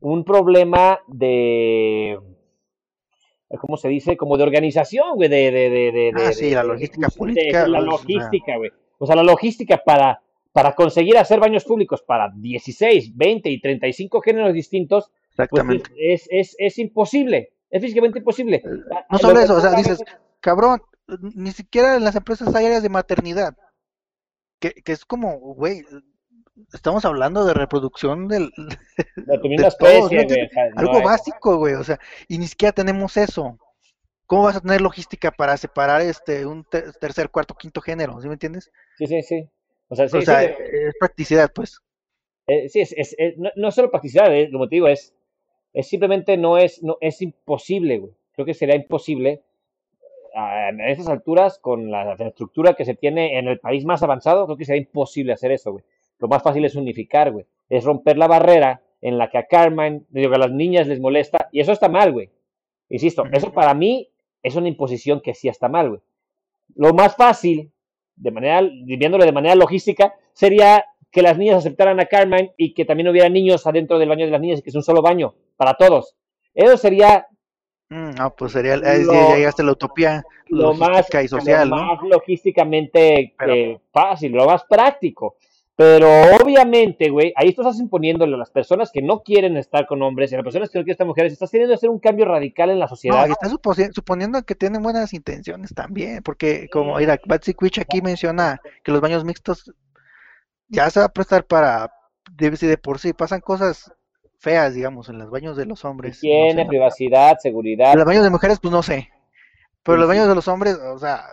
un problema de, ¿cómo se dice? Como de organización, güey, de, de, de, ah, sí, la logística política. La logística, güey. O sea, la logística para, para conseguir hacer baños públicos para 16, 20 y 35 géneros distintos, pues, Exactamente. es, es, es imposible, es físicamente imposible. No solo eso, o sea, dices, cabrón, ni siquiera en las empresas hay áreas de maternidad que, es como, güey, estamos hablando de reproducción del algo básico, güey, o sea, y ni siquiera tenemos eso. ¿Cómo vas a tener logística para separar este un tercer, cuarto, quinto género? ¿Sí me entiendes? Sí, sí, sí. O sea, es practicidad, pues. Eh, sí, es, es, no, no, solo practicidad, eh, como te digo, es, es simplemente no es, no, es imposible, güey. Creo que sería imposible a esas alturas, con la infraestructura que se tiene en el país más avanzado, creo que sería imposible hacer eso, güey. Lo más fácil es unificar, güey. Es romper la barrera en la que a Carmen, digo, que a las niñas les molesta, y eso está mal, güey. Insisto, eso para mí es una imposición que sí está mal, güey. Lo más fácil, de manera, viéndolo de manera logística, sería que las niñas aceptaran a Carmen y que también hubiera niños adentro del baño de las niñas y que es un solo baño para todos. Eso sería Mm, no, pues sería, ya llegaste a la utopía lo más, y social, lo más logísticamente eh, fácil, lo más práctico. Pero obviamente, güey, ahí estás imponiéndole a las personas que no quieren estar con hombres y a las personas que no quieren estar mujeres, estás queriendo hacer un cambio radical en la sociedad. No, estás suponiendo que tienen buenas intenciones también, porque como mira, Batsy Quich aquí menciona que los baños mixtos ya se va a prestar para, de, de por sí pasan cosas feas, digamos, en los baños de los hombres. no Higiene, sé. privacidad, seguridad. En los baños de mujeres, pues no sé. Pero Sí, los sí. baños de los hombres, o sea,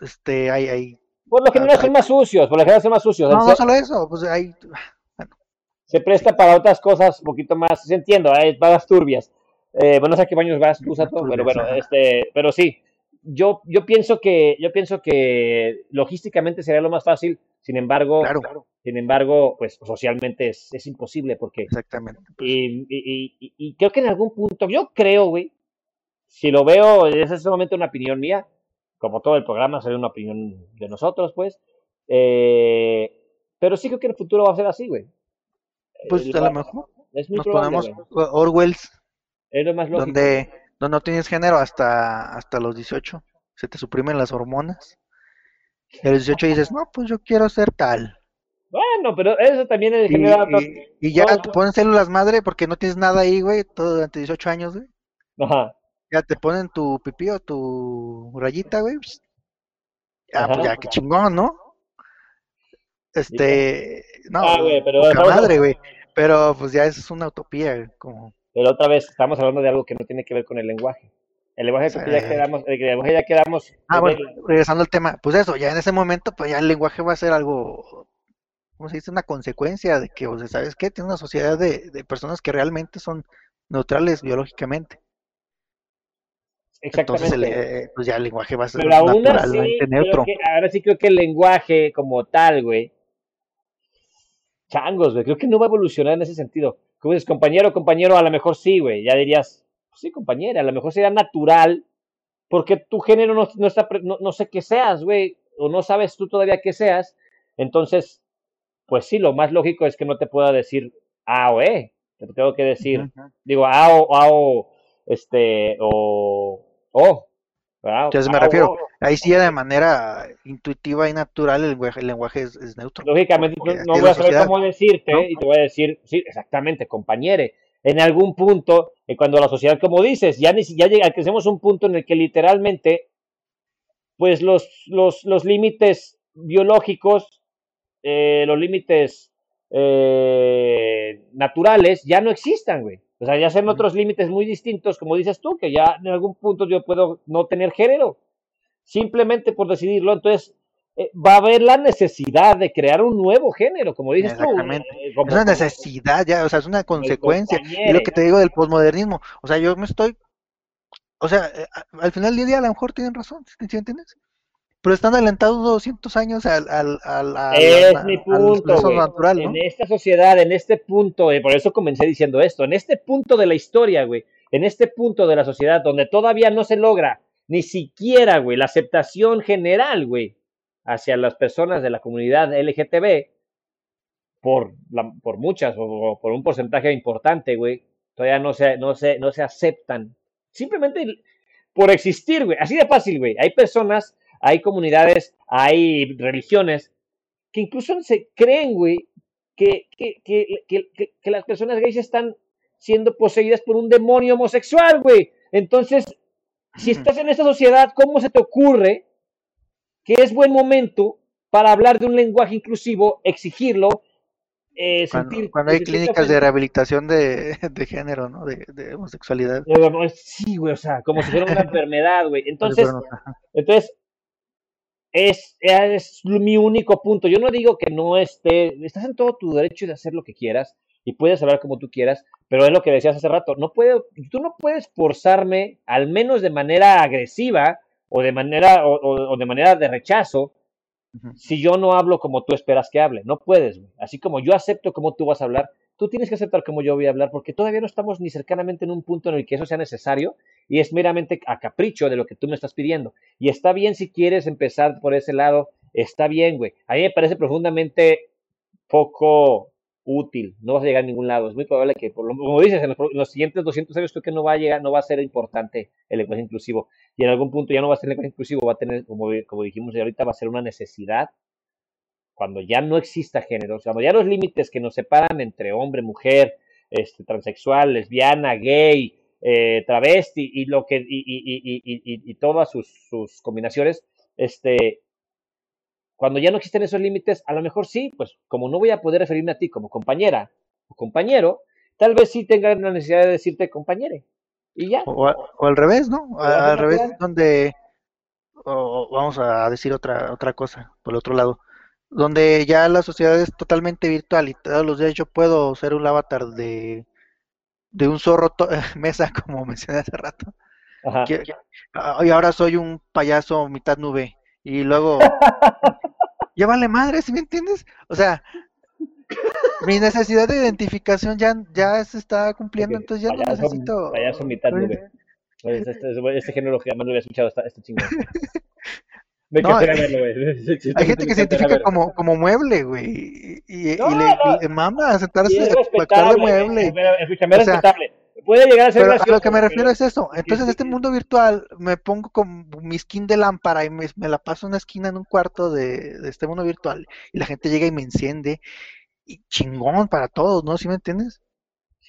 este, hay, hay. Por lo general son más sucios, por lo general son más sucios. No, no solo eso, pues hay. se presta para otras cosas un poquito más, se entiendo, hay vagas turbias. Eh, bueno, no sé qué baños vas tú, Sato, pero bueno, este, pero sí. Yo, yo pienso que, yo pienso que logísticamente sería lo más fácil, sin embargo, Claro, sin embargo, pues socialmente es, es imposible porque exactamente. Y, y- y- y creo que en algún punto, yo creo, güey, si lo veo, es solamente una opinión mía, como todo el programa sería una opinión de nosotros, pues, eh, pero sí creo que en el futuro va a ser así, güey. Pues El- a lo mejor Es muy nos probable, ponemos. Orwells, Es lo más lógico. donde, donde no tienes género hasta, hasta los 18. Se te suprimen las hormonas. Y a los 18 dices, no, pues yo quiero ser tal. Bueno, pero eso también es Y, genera otros- y- y ya te ponen células madre porque no tienes nada ahí, güey, todo durante 18 años, güey. Ajá. Ya te ponen tu pipí o tu rayita, güey. pss. Ah, Ajá. pues ya, qué chingón, ¿no? Este, no, Ah, güey, pero poca madre, güey. Pero pues ya es una utopía, güey, como, Pero otra vez estamos hablando de algo que no tiene que ver con el lenguaje. El lenguaje que ya quedamos, el lenguaje ya quedamos. Ah, bueno, regresando al tema, pues eso, ya en ese momento, pues ya el lenguaje va a ser algo, ¿cómo se dice? Una consecuencia de que, o sea, ¿sabes qué? Tiene una sociedad de, de personas que realmente son neutrales biológicamente. Entonces, el, Exactamente. eh, pues ya el lenguaje va a ser Pero aún así, neutro. que- ahora sí creo que el lenguaje como tal, güey. Changos, güey. Creo que no va a evolucionar en ese sentido. Como dices, compañero, compañero, a lo mejor sí, güey. Ya dirías, pues sí, compañera, a lo mejor sería natural. Porque tu género no, no está, no, no sé qué seas, güey. O no sabes tú todavía qué seas. Entonces, pues sí, lo más lógico es que no te pueda decir A o E. Te tengo que decir, digo, A o, A o, este, o, O. ¿verdad? Entonces me A o refiero, ahí sí de manera intuitiva y natural el lenguaje, el lenguaje es, es neutro. Lógicamente porque no, voy a saber cómo decirte ¿no? y te voy a decir, sí, exactamente, compañere. En algún punto, eh, cuando la sociedad, como dices, ya, ni, ya alcancemos un punto en el que literalmente, pues los, los, los límites biológicos, eh, los límites eh, naturales ya no existan, güey. O sea, ya sean otros límites muy distintos, como dices tú, que ya en algún punto yo puedo no tener género, simplemente por decidirlo. Entonces, eh, va a haber la necesidad de crear un nuevo género, como dices tú. Exactamente. eh, como- Es una necesidad ya, o sea, es una consecuencia. Y lo que te digo del posmodernismo, o sea, yo me estoy, o sea, eh, al final del día a lo mejor tienen razón, ¿sí sí entiendes? Pero están adelantados 200 años al, al, al, al- Es mi punto, natural, ¿no? En esta sociedad, en este punto, eh, por eso comencé diciendo esto, en este punto de la historia, güey, en este punto de la sociedad donde todavía no se logra ni siquiera, güey, la aceptación general, güey, hacia las personas de la comunidad LGTB, por, la- por muchas o, o por un porcentaje importante, güey, todavía no se, no, se, no se aceptan. Simplemente por existir, güey. Así de fácil, güey. Hay personas, hay comunidades, hay religiones que incluso se creen, güey, que, que, que, que, las personas gays están siendo poseídas por un demonio homosexual, güey. Entonces, si estás en esta sociedad, ¿cómo se te ocurre que es buen momento para hablar de un lenguaje inclusivo, exigirlo, eh, Cuando, sentir- cuando hay clínicas de rehabilitación de, de género, ¿no? De, de homosexualidad. Eh, Sí, güey, o sea, como si fuera una enfermedad, güey. Entonces. Entonces, es, es mi único punto. Yo no digo que no esté, estás en todo tu derecho de hacer lo que quieras y puedes hablar como tú quieras, pero es lo que decías hace rato, no puedo, tú no puedes forzarme, al menos de manera agresiva o de manera, o, o- o de manera de rechazo, si yo no hablo como tú esperas que hable. No puedes, güey. Así como yo acepto cómo tú vas a hablar, tú tienes que aceptar cómo yo voy a hablar, porque todavía no estamos ni cercanamente en un punto en el que eso sea necesario y es meramente a capricho de lo que tú me estás pidiendo. Y está bien si quieres empezar por ese lado, está bien, güey. A mí me parece profundamente poco útil, no vas a llegar a ningún lado. Es muy probable que, por lo, como dices, en los, siguientes 200 años creo que no va a llegar, no va a ser importante el lenguaje inclusivo. Y en algún punto ya no va a ser lenguaje inclusivo, va a tener, como, como dijimos ahorita, va a ser una necesidad cuando ya no exista género, cuando ya los límites que nos separan entre hombre, mujer, este, transexual, lesbiana, gay, eh, travesti y lo que y, y, y, y, y, y todas sus, sus combinaciones, este, cuando ya no existen esos límites, a lo mejor sí, pues como no voy a poder referirme a ti como compañera o compañero, tal vez sí tengan la necesidad de decirte compañere. Y ya. O, o al revés, ¿no? O al revés, donde, o o vamos a decir otra, otra cosa, por el otro lado, donde ya la sociedad es totalmente virtual y todos los días yo puedo ser un avatar de, de un zorro to- mesa, como mencioné hace rato, Ajá. que, ah, y ahora soy un payaso mitad nube, y luego, ya vale madre, ¿sí me entiendes? O sea, mi necesidad de identificación ya, ya se está cumpliendo, entonces ya no payaso- necesito... payaso mitad nube. Pues este, este, este género que jamás lo había escuchado, está, está chingón. No, encantaría eh, verlo, güey. Hay gente que se identifica como, como mueble, güey, y, y- y le, no. le mama sentarse Y actuar de mueble. Pero escúchame, es O sea, respetable. Puede llegar a ser Pero a lo que me refiero pero- es eso. Entonces, sí, este sí. mundo virtual me pongo con mi skin de lámpara y me, me la paso en una esquina en un cuarto de, de este mundo virtual y la gente llega y me enciende y chingón para todos, ¿no? ¿Sí me entiendes?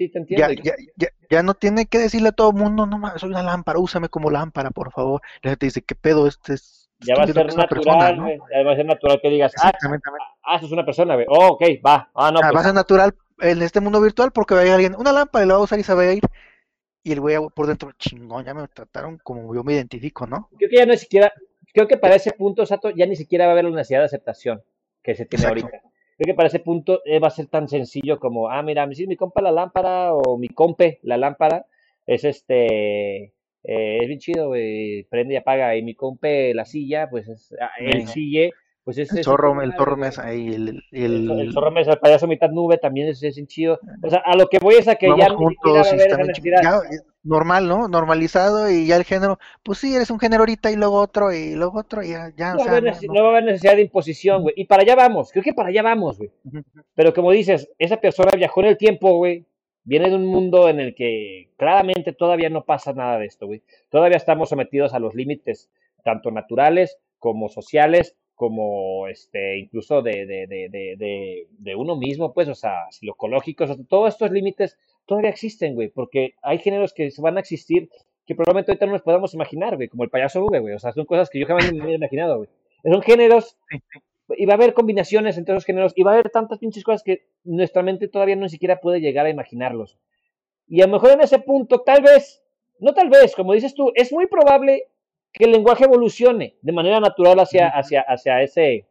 Sí, te Ya, entiendo. ya, ya, ya no tiene que decirle a todo el mundo, no mames, soy una lámpara, úsame como lámpara, por favor. La gente dice, ¿qué pedo? Este es, Ya va a ser una natural, persona, ¿no? güey. Ya va a ser natural que digas, ah, Exactamente. ah, eso es una persona, güey. Oh, ok, va. Ah, no, Ah, va a pues, ser natural en este mundo virtual porque va a ir alguien, una lámpara y la va a usar y se va a ir. Y el güey por dentro, chingón, ya me trataron como yo me identifico, ¿no? creo que ya no siquiera, creo que para ese punto, Sato, ya ni siquiera va a haber la necesidad de aceptación que se tiene Exacto. ahorita. Creo que para ese punto eh, va a ser tan sencillo como, ah, mira, si mi compa la lámpara o mi compe la lámpara es este, eh, es bien chido, güey, prende y apaga. Y mi compe la silla, pues es, ah, el Mm. sille, pues es... El zorro, el zorro mesa y el, El, el zorro mesa, el payaso mitad nube también es, es chido. O sea, a lo que voy es a que ya juntos a necesidad. Ya, eh, normal, ¿no? Normalizado y ya el género, pues sí, eres un género ahorita y luego otro y luego otro y ya, ya, No o sea, haber no, va a haber necesidad de imposición, güey. Y para allá vamos, creo que para allá vamos, güey. Pero como dices, esa persona viajó en el tiempo, güey. Viene de un mundo en el que claramente todavía no pasa nada de esto, güey. Todavía estamos sometidos a los límites, tanto naturales como sociales, como este, incluso de, de, de, de, uno mismo, pues, o sea, psicológicos, o sea, todos estos límites todavía existen, güey, porque hay géneros que van a existir que probablemente ahorita no nos podamos imaginar, güey, como el payaso V, güey. O sea, son cosas que yo jamás me hubiera imaginado, güey. Son géneros y va a haber combinaciones entre esos géneros y va a haber tantas pinches cosas que nuestra mente todavía no siquiera puede llegar a imaginarlos. Y a lo mejor en ese punto, tal vez, no tal vez, como dices tú, es muy probable que el lenguaje evolucione de manera natural hacia, hacia, hacia ese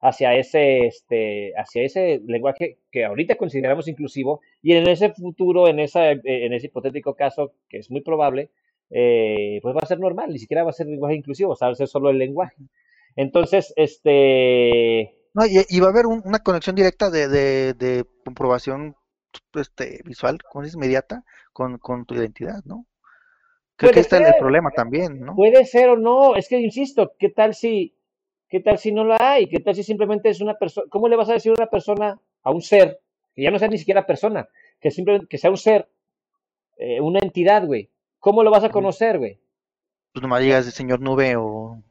hacia ese este hacia ese lenguaje que ahorita consideramos inclusivo y en ese futuro en esa en ese hipotético caso que es muy probable eh, pues va a ser normal ni siquiera va a ser lenguaje inclusivo o sea, va a ser solo el lenguaje entonces este No, y, y va a haber un- una conexión directa de, de, de comprobación este, visual, dices, inmediata, con, con tu identidad, ¿no? Creo que Puede está el, problema también, ¿no? Puede ser o no, es que insisto, ¿qué tal si, qué tal si no la hay? ¿Qué tal si simplemente es una persona? ¿Cómo le vas a decir a una persona, a un ser, que ya no sea ni siquiera persona, que simplemente que sea un ser, eh, una entidad, güey? ¿Cómo lo vas a conocer, güey? Pues nomás digas señor nube o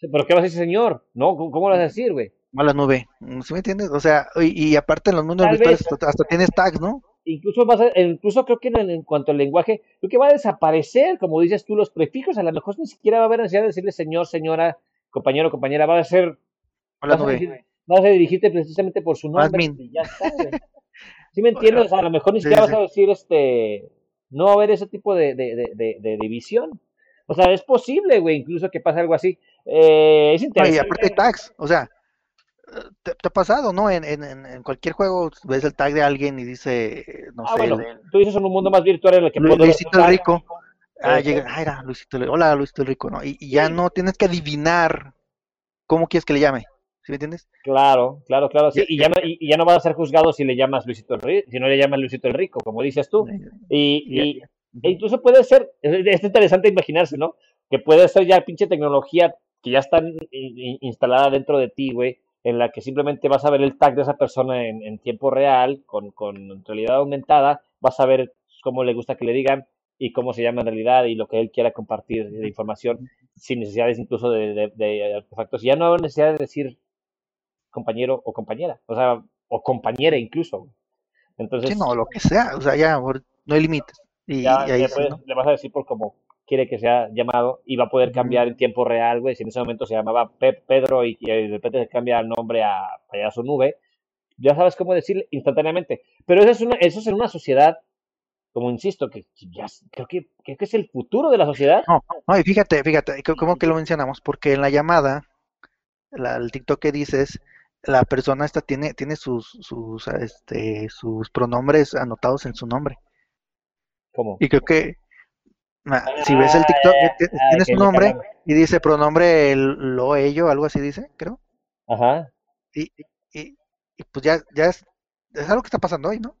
¿Pero qué vas a decir, señor? ¿No? ¿Cómo, cómo lo vas a decir, güey? mala nube, ¿sí me entiendes? O sea, y, y aparte en los mundos virtuales vez. hasta, hasta tienes tags, ¿no? Incluso vas a, incluso creo que en, en cuanto al lenguaje, creo que va a desaparecer, como dices tú, los prefijos, a lo mejor ni siquiera va a haber necesidad de decirle señor, señora, compañero, compañera, va a ser Mala vas a, vas a dirigirte precisamente por su nombre y ya está. ¿Sí me entiendes? O sea, a lo mejor ni siquiera sí, vas a decir, este, no va a haber ese tipo de, de, de, división. O sea, es posible, güey, incluso que pase algo así. Eh, es No, y interesante. aparte tags, o sea, te, te ha pasado, ¿no? En, en, en cualquier juego ves el tag de alguien y dice, eh, no Ah, sé, bueno, el- tú dices en un mundo más virtual en el que Lu- puedo Luisito el Rico. Ah, Eh, llega, ah, era Luisito el Hola, Luisito el Rico, ¿no? Y, y ya Sí. no tienes que adivinar cómo quieres que le llame, ¿sí me entiendes? Claro, claro, claro, sí. Y ya, no, y, ya no vas a ser juzgado si le llamas Luisito el Rico, si no le llamas Luisito el Rico, como dices tú. Y, y-. E incluso puede ser, es es interesante imaginarse, ¿no? Que puede ser ya pinche tecnología que ya está in- in- instalada dentro de ti, güey, en la que simplemente vas a ver el tag de esa persona en, en tiempo real, con, con realidad aumentada, vas a ver cómo le gusta que le digan y cómo se llama en realidad y lo que él quiera compartir de información, sin necesidades incluso de, de- de artefactos. Ya no hay necesidad de decir compañero o compañera, o sea, o compañera incluso. Entonces, Sí, no, lo que sea, o sea, ya no hay límites. Y, ya y ahí sí, ¿no? le vas a decir por cómo quiere que sea llamado y va a poder cambiar en tiempo real, güey. Si en ese momento se llamaba Pe- Pedro y, y de repente se cambia el nombre a Payaso Nube, ya sabes cómo decirle instantáneamente. Pero eso es, una, eso es en una sociedad, como insisto, que ya creo que, creo que es el futuro de la sociedad. No, no, y fíjate, fíjate, ¿cómo que lo mencionamos? Porque en la llamada, la, el TikTok que dices, la persona esta tiene, tiene sus, sus, este, sus pronombres anotados en su nombre. ¿Cómo? Y creo que si ves el TikTok, Ah, tiene que su me nombre y dice pronombre el- lo, ello, algo así dice, creo. Ajá. Y, y, y pues ya, ya es, es algo que está pasando hoy, ¿no?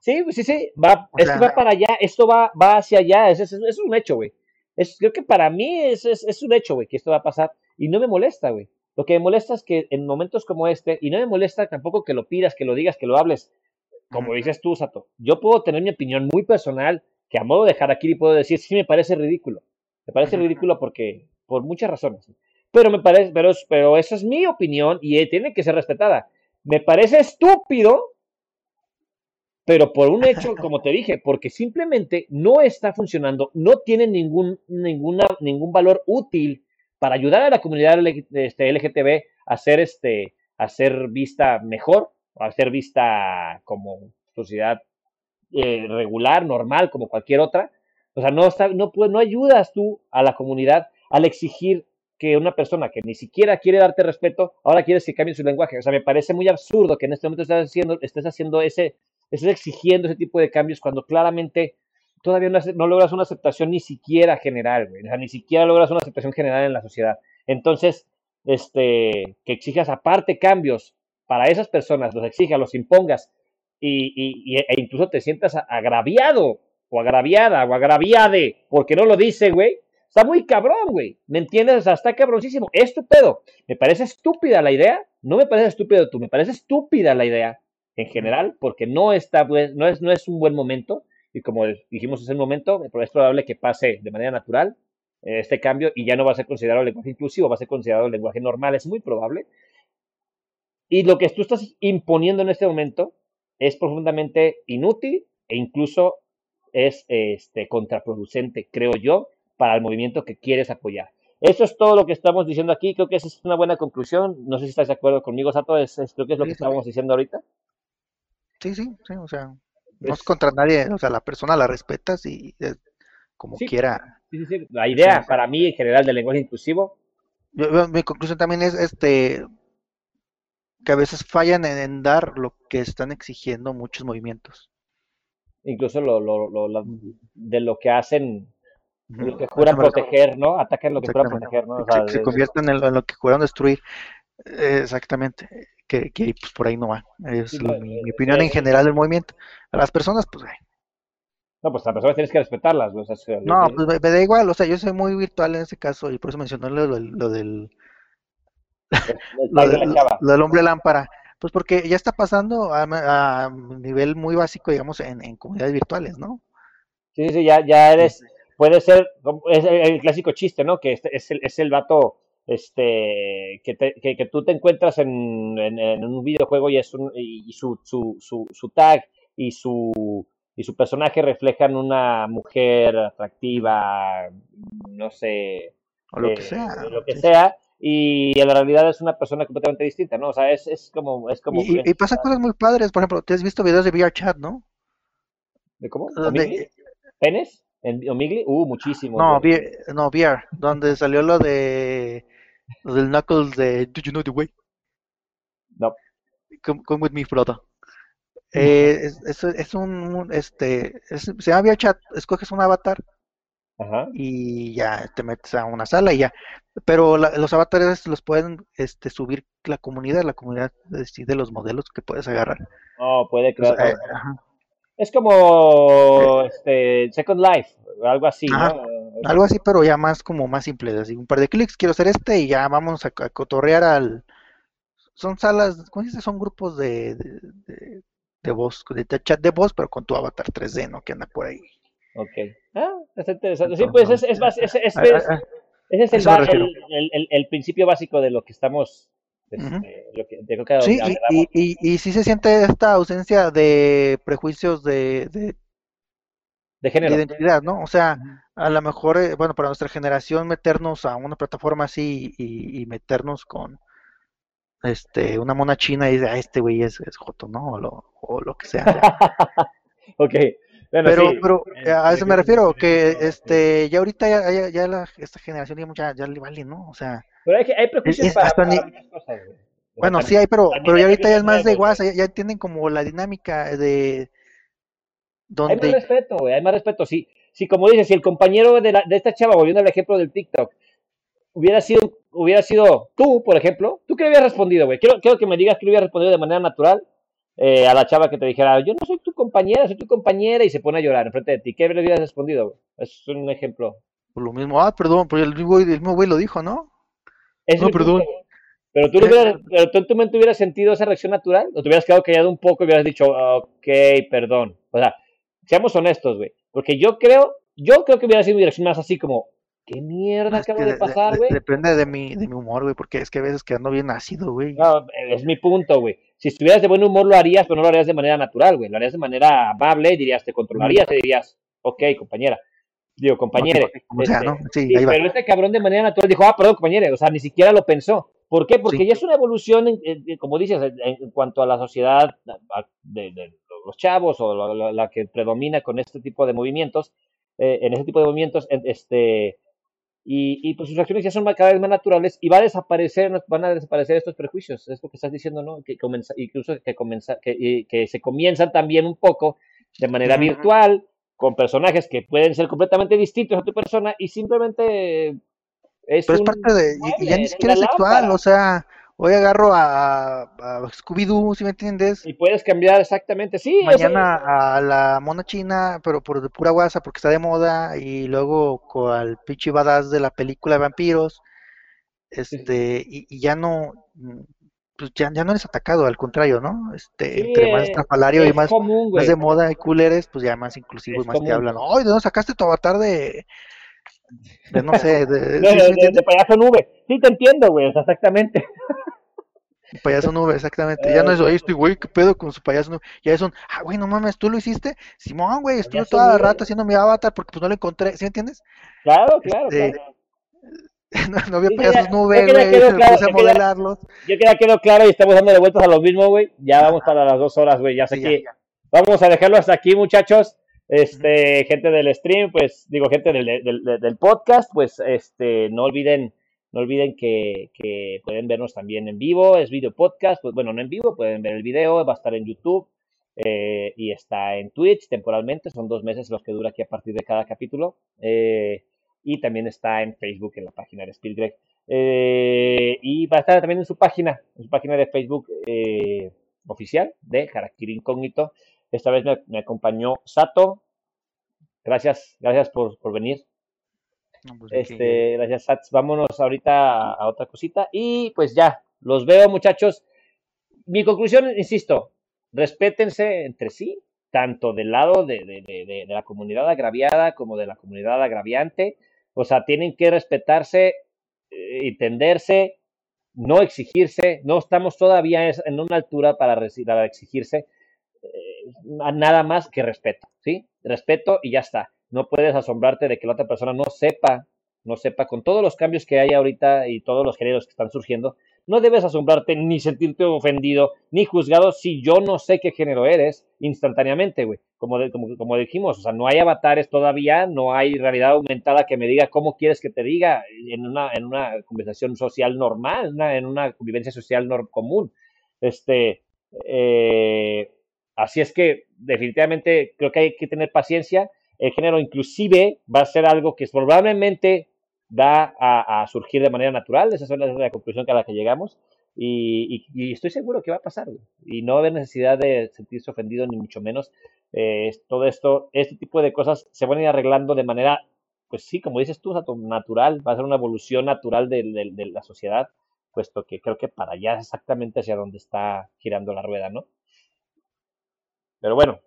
Sí, pues sí, sí, va, O es que sea- va para allá, esto va, va hacia allá, es, es, es un hecho, güey. Es, creo que para mí es, es, es un hecho, güey, que esto va a pasar y no me molesta, güey. Lo que me molesta es que en momentos como este, y no me molesta tampoco que lo pidas, que lo digas, que lo hables, como dices tú, Sato, yo puedo tener mi opinión muy personal, que a modo de harakiri puedo decir, sí me parece ridículo. Me parece ridículo porque, por muchas razones. Pero me parece, pero, pero esa es mi opinión y eh, tiene que ser respetada. Me parece estúpido, pero por un hecho, como te dije, porque simplemente no está funcionando, no tiene ningún, ninguna, ningún valor útil para ayudar a la comunidad este, LGTB a ser, este, a ser vista mejor, a ser vista como sociedad eh, regular, normal, como cualquier otra. O sea, no, no, no ayudas tú a la comunidad al exigir que una persona que ni siquiera quiere darte respeto, ahora quieres que cambie su lenguaje. O sea, me parece muy absurdo que en este momento estés haciendo, estés haciendo ese, estés exigiendo ese tipo de cambios cuando claramente todavía no, no logras una aceptación ni siquiera general. O sea, ni siquiera logras una aceptación general en la sociedad. Entonces, este, que exijas aparte cambios para esas personas, los exijas, los impongas, y, e incluso te sientas agraviado, o agraviada, o agraviade, porque no lo dice, güey. Está muy cabrón, güey. ¿Me entiendes? O sea, está cabroncísimo. Es tu pedo. Me parece estúpida la idea. No me parece estúpido tú. Me parece estúpida la idea en general, porque no está, pues, no es, no es un buen momento. Y como dijimos, es el momento, es probable que pase de manera natural eh, este cambio y ya no va a ser considerado lenguaje inclusivo, va a ser considerado lenguaje normal. Es muy probable. Y lo que tú estás imponiendo en este momento es profundamente inútil e incluso es este, contraproducente, creo yo, para el movimiento que quieres apoyar. Eso es todo lo que estamos diciendo aquí. Creo que esa es una buena conclusión. No sé si estás de acuerdo conmigo, Sato. Es, es- creo que es lo Sí, que sí. estábamos diciendo ahorita. Sí, sí, sí, o sea, no es Es- contra nadie, o sea, la persona la respetas y eh, como Sí. quiera. Sí, sí, sí. La idea para mí en general del lenguaje inclusivo, mi conclusión también es este que a veces fallan en, en dar lo que están exigiendo muchos movimientos. incluso lo, lo- lo- la- de lo que hacen, lo que juran proteger, ¿no? Atacan lo que juran proteger, ¿no? O Que sea, se, convierten en lo, en lo que juraron destruir. Eh, exactamente. Que, que, pues por ahí no va. Es Sí, lo- mi, eh, mi opinión en eh, general del movimiento. A las personas, pues, no, pues a las personas tienes que respetarlas, o sea, no, pues me, me da igual. O sea, yo soy muy virtual en ese caso y por eso mencioné lo, del- lo del, el lo de chava. lo del hombre lámpara. Pues porque ya está pasando a, a nivel muy básico, digamos, en, en comunidades virtuales, ¿no? Sí, sí, ya, ya eres, puede ser, es el, clásico chiste, ¿no? Que este es el, es el vato, este, que, te- que, que tú te encuentras en, en- en un videojuego y es un, y su, su, su, su tag y su, y su personaje reflejan una mujer atractiva, no sé, O lo eh, que sea. lo que sí. sea, y en la realidad es una persona completamente distinta, ¿no? O sea, es, es como, es como, Y, y, pasan cosas muy padres. Por ejemplo, te has visto videos de VRChat, ¿no? ¿de cómo? Donde, ¿Omigli? ¿Penes? ¿En Omigli? Uh, muchísimo. no, VR, no, VR, donde salió lo de lo del Knuckles de Do You Know the Way? No. Come, come with me, brother. Eh, es, es, es un, un, este, es- se llama VRChat, escoges un avatar Ajá. y ya te metes a una sala y ya. Pero la- los avatares los pueden este, subir la comunidad, la comunidad decide los modelos que puedes agarrar. No, puede crear. eh. Es como este Second Life, algo así, Ajá. ¿no? Algo así, pero ya más como más simple, así un par de clics, quiero hacer este y ya vamos a, a cotorrear al... Son salas, ¿cómo dice? Son grupos de, de, de- de voz, de chat de voz, pero con tu avatar 3D, ¿no? Que anda por ahí. Ok. Ah, está interesante. Sí, pues es, es, es, es- es- ese es el, el, el- el- el principio básico de lo que estamos, este, Ujú. lo que, de lo que Sí, y, y, y, y sí se siente esta ausencia de prejuicios de, de, de de género. identidad, ¿no? O sea, a lo mejor, eh, bueno, para nuestra generación meternos a una plataforma así y, y meternos con este, una mona china y dice, ah, este güey es, es Joto, ¿no? O lo, o lo que sea. ok. Bueno, pero, sí. pero a eso me refiero, que este, ya ahorita ya, ya, ya la, esta generación ya, ya, le vale, ¿no? O sea. Pero hay, hay prejuicios para, para ni... cosas, güey. Bueno, sí hay, pero, pero ya ahorita ya es más de WhatsApp, ya, ya entienden como la dinámica de... Donde... Hay más respeto, güey, hay más respeto. Sí, sí, como dices, si el compañero de, la, de esta chava, volviendo al ejemplo del TikTok, hubiera sido, hubiera sido tú, por ejemplo, ¿tú qué le hubieras respondido, güey? Quiero, quiero que me digas que le hubieras respondido de manera natural eh, a la chava que te dijera, yo no soy tu compañera, soy tu compañera, y se pone a llorar enfrente de ti. ¿Qué le hubieras respondido? Es un ejemplo. Por lo mismo, ah, perdón, pero el mismo, el mismo güey lo dijo, ¿no? Es no, perdón. Punto, pero tú, hubieras, pero tú en tu mente hubieras sentido esa reacción natural, o te hubieras quedado callado un poco y hubieras dicho, ok, perdón. O sea, seamos honestos, güey. Porque yo creo, yo creo que hubiera sido mi reacción más así como, ¿qué mierda es acaba de pasar, güey? De, depende de mi, de mi humor, güey, porque es que a veces que ando bien ácido, güey. No, es mi punto, güey. Si estuvieras de buen humor lo harías, pero no lo harías de manera natural, güey. Lo harías de manera amable y dirías, te controlarías y dirías, ok, compañera. Digo, compañere. Como sea, ¿no? Sí, sí ahí va. pero este cabrón de manera natural dijo, ah, perdón, compañere. O sea, ni siquiera lo pensó. ¿Por qué? Porque Sí. ya es una evolución, en- en- como dices, en, en cuanto a la sociedad de, de los chavos o la, la- la que predomina con este tipo de movimientos, eh, en ese tipo de movimientos, en- este, y, y pues sus acciones ya son cada vez más naturales y va a desaparecer, van a desaparecer estos prejuicios, es lo que estás diciendo, ¿no? Que comienza, incluso que, comienza, que, que se comienzan también un poco de manera virtual, con personajes que pueden ser completamente distintos a tu persona y simplemente es Pero es parte de. Y, ya ni siquiera es sexual, o sea, hoy agarro a, a Scooby-Doo, ¿sí me entiendes? Y puedes cambiar exactamente, sí, Mañana a la mona china, pero por de pura guasa, porque está de moda, y luego al pinche badass de la película de vampiros, este, y, y ya no, pues ya, ya no eres atacado, al contrario, ¿no? Este, sí, entre más eh, estrafalario y más, común, más de moda y cool eres, pues ya más inclusivo Es y más te común. hablan, ¡ay, ¿de dónde sacaste tu avatar de, de no sé, de, De, ¿sí, sí me de- entiendes? de payaso nube. Sí, te entiendo, güey, o sea, exactamente. Payaso nube, exactamente. Ya no es, oye, este güey, ¿qué pedo con su payaso nube? Ya es un, ah, güey, no mames, ¿tú lo hiciste? Simón, güey, estuve toda la rato haciendo mi avatar porque pues no lo encontré, ¿sí me entiendes? Claro, claro, Este, claro. no, no había payasos ya- nube, queda- güey, claro, puse a queda- modelarlos. Yo que ya quedó claro y estamos dando de vueltas a lo mismo, güey. Ya vamos para las dos horas, güey. Ya sé Sí, que ya, ya. vamos a dejarlo hasta aquí, muchachos. Este, gente del stream, pues, digo, gente del, del- del- del podcast, pues, este, no olviden, no olviden que, que pueden vernos también en vivo, es video podcast, pues, bueno, no en vivo, pueden ver el video, va a estar en YouTube eh, y está en Twitch temporalmente, son dos meses los que dura aquí a partir de cada capítulo. eh, y también está en Facebook, en la página de Greg. Eh, y va a estar también en su página, en su página de Facebook eh, oficial de Harakiri Incógnito. Esta vez me, me acompañó Sato. Gracias, gracias por, por venir. No, pues, Este, gracias, Sats. Vámonos ahorita a, a otra cosita. Y pues ya, los veo, muchachos. Mi conclusión, insisto, respétense entre sí, tanto del lado de, de- de- de- la comunidad agraviada como de la comunidad agraviante. O sea, tienen que respetarse, eh, entenderse, no exigirse. No estamos todavía en una altura para, para exigirse nada más que respeto, ¿sí? Respeto y ya está. No puedes asombrarte de que la otra persona no sepa, no sepa, con todos los cambios que hay ahorita y todos los géneros que están surgiendo, no debes asombrarte ni sentirte ofendido ni juzgado si yo no sé qué género eres instantáneamente, güey. Como, como, como dijimos, o sea, no hay avatares todavía, no hay realidad aumentada que me diga cómo quieres que te diga en una, en una conversación social normal, en una convivencia social común. Este, eh, Así es que definitivamente creo que hay que tener paciencia. El género inclusive va a ser algo que probablemente va a, surgir de manera natural. Esa es la, la conclusión a la que llegamos. Y, estoy seguro que va a pasar. Y no va a haber necesidad de sentirse ofendido, ni mucho menos. Eh, todo esto, este tipo de cosas se van a ir arreglando de manera, pues sí, como dices tú, natural. Va a ser una evolución natural de, de- de la sociedad, puesto que creo que para allá es exactamente hacia donde está girando la rueda, ¿no? Pero bueno,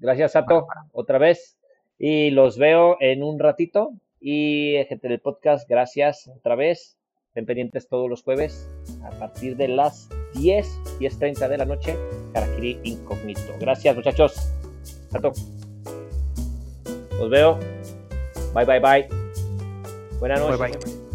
gracias Sato, otra vez. Y los veo en un ratito. Y gente del podcast, gracias otra vez. Estén pendientes todos los jueves a partir de las 10, 10.30 de la noche. Karakiri Incógnito. Gracias muchachos. Sato. Los veo. Bye, bye, bye. Buenas Bye, noches. bye.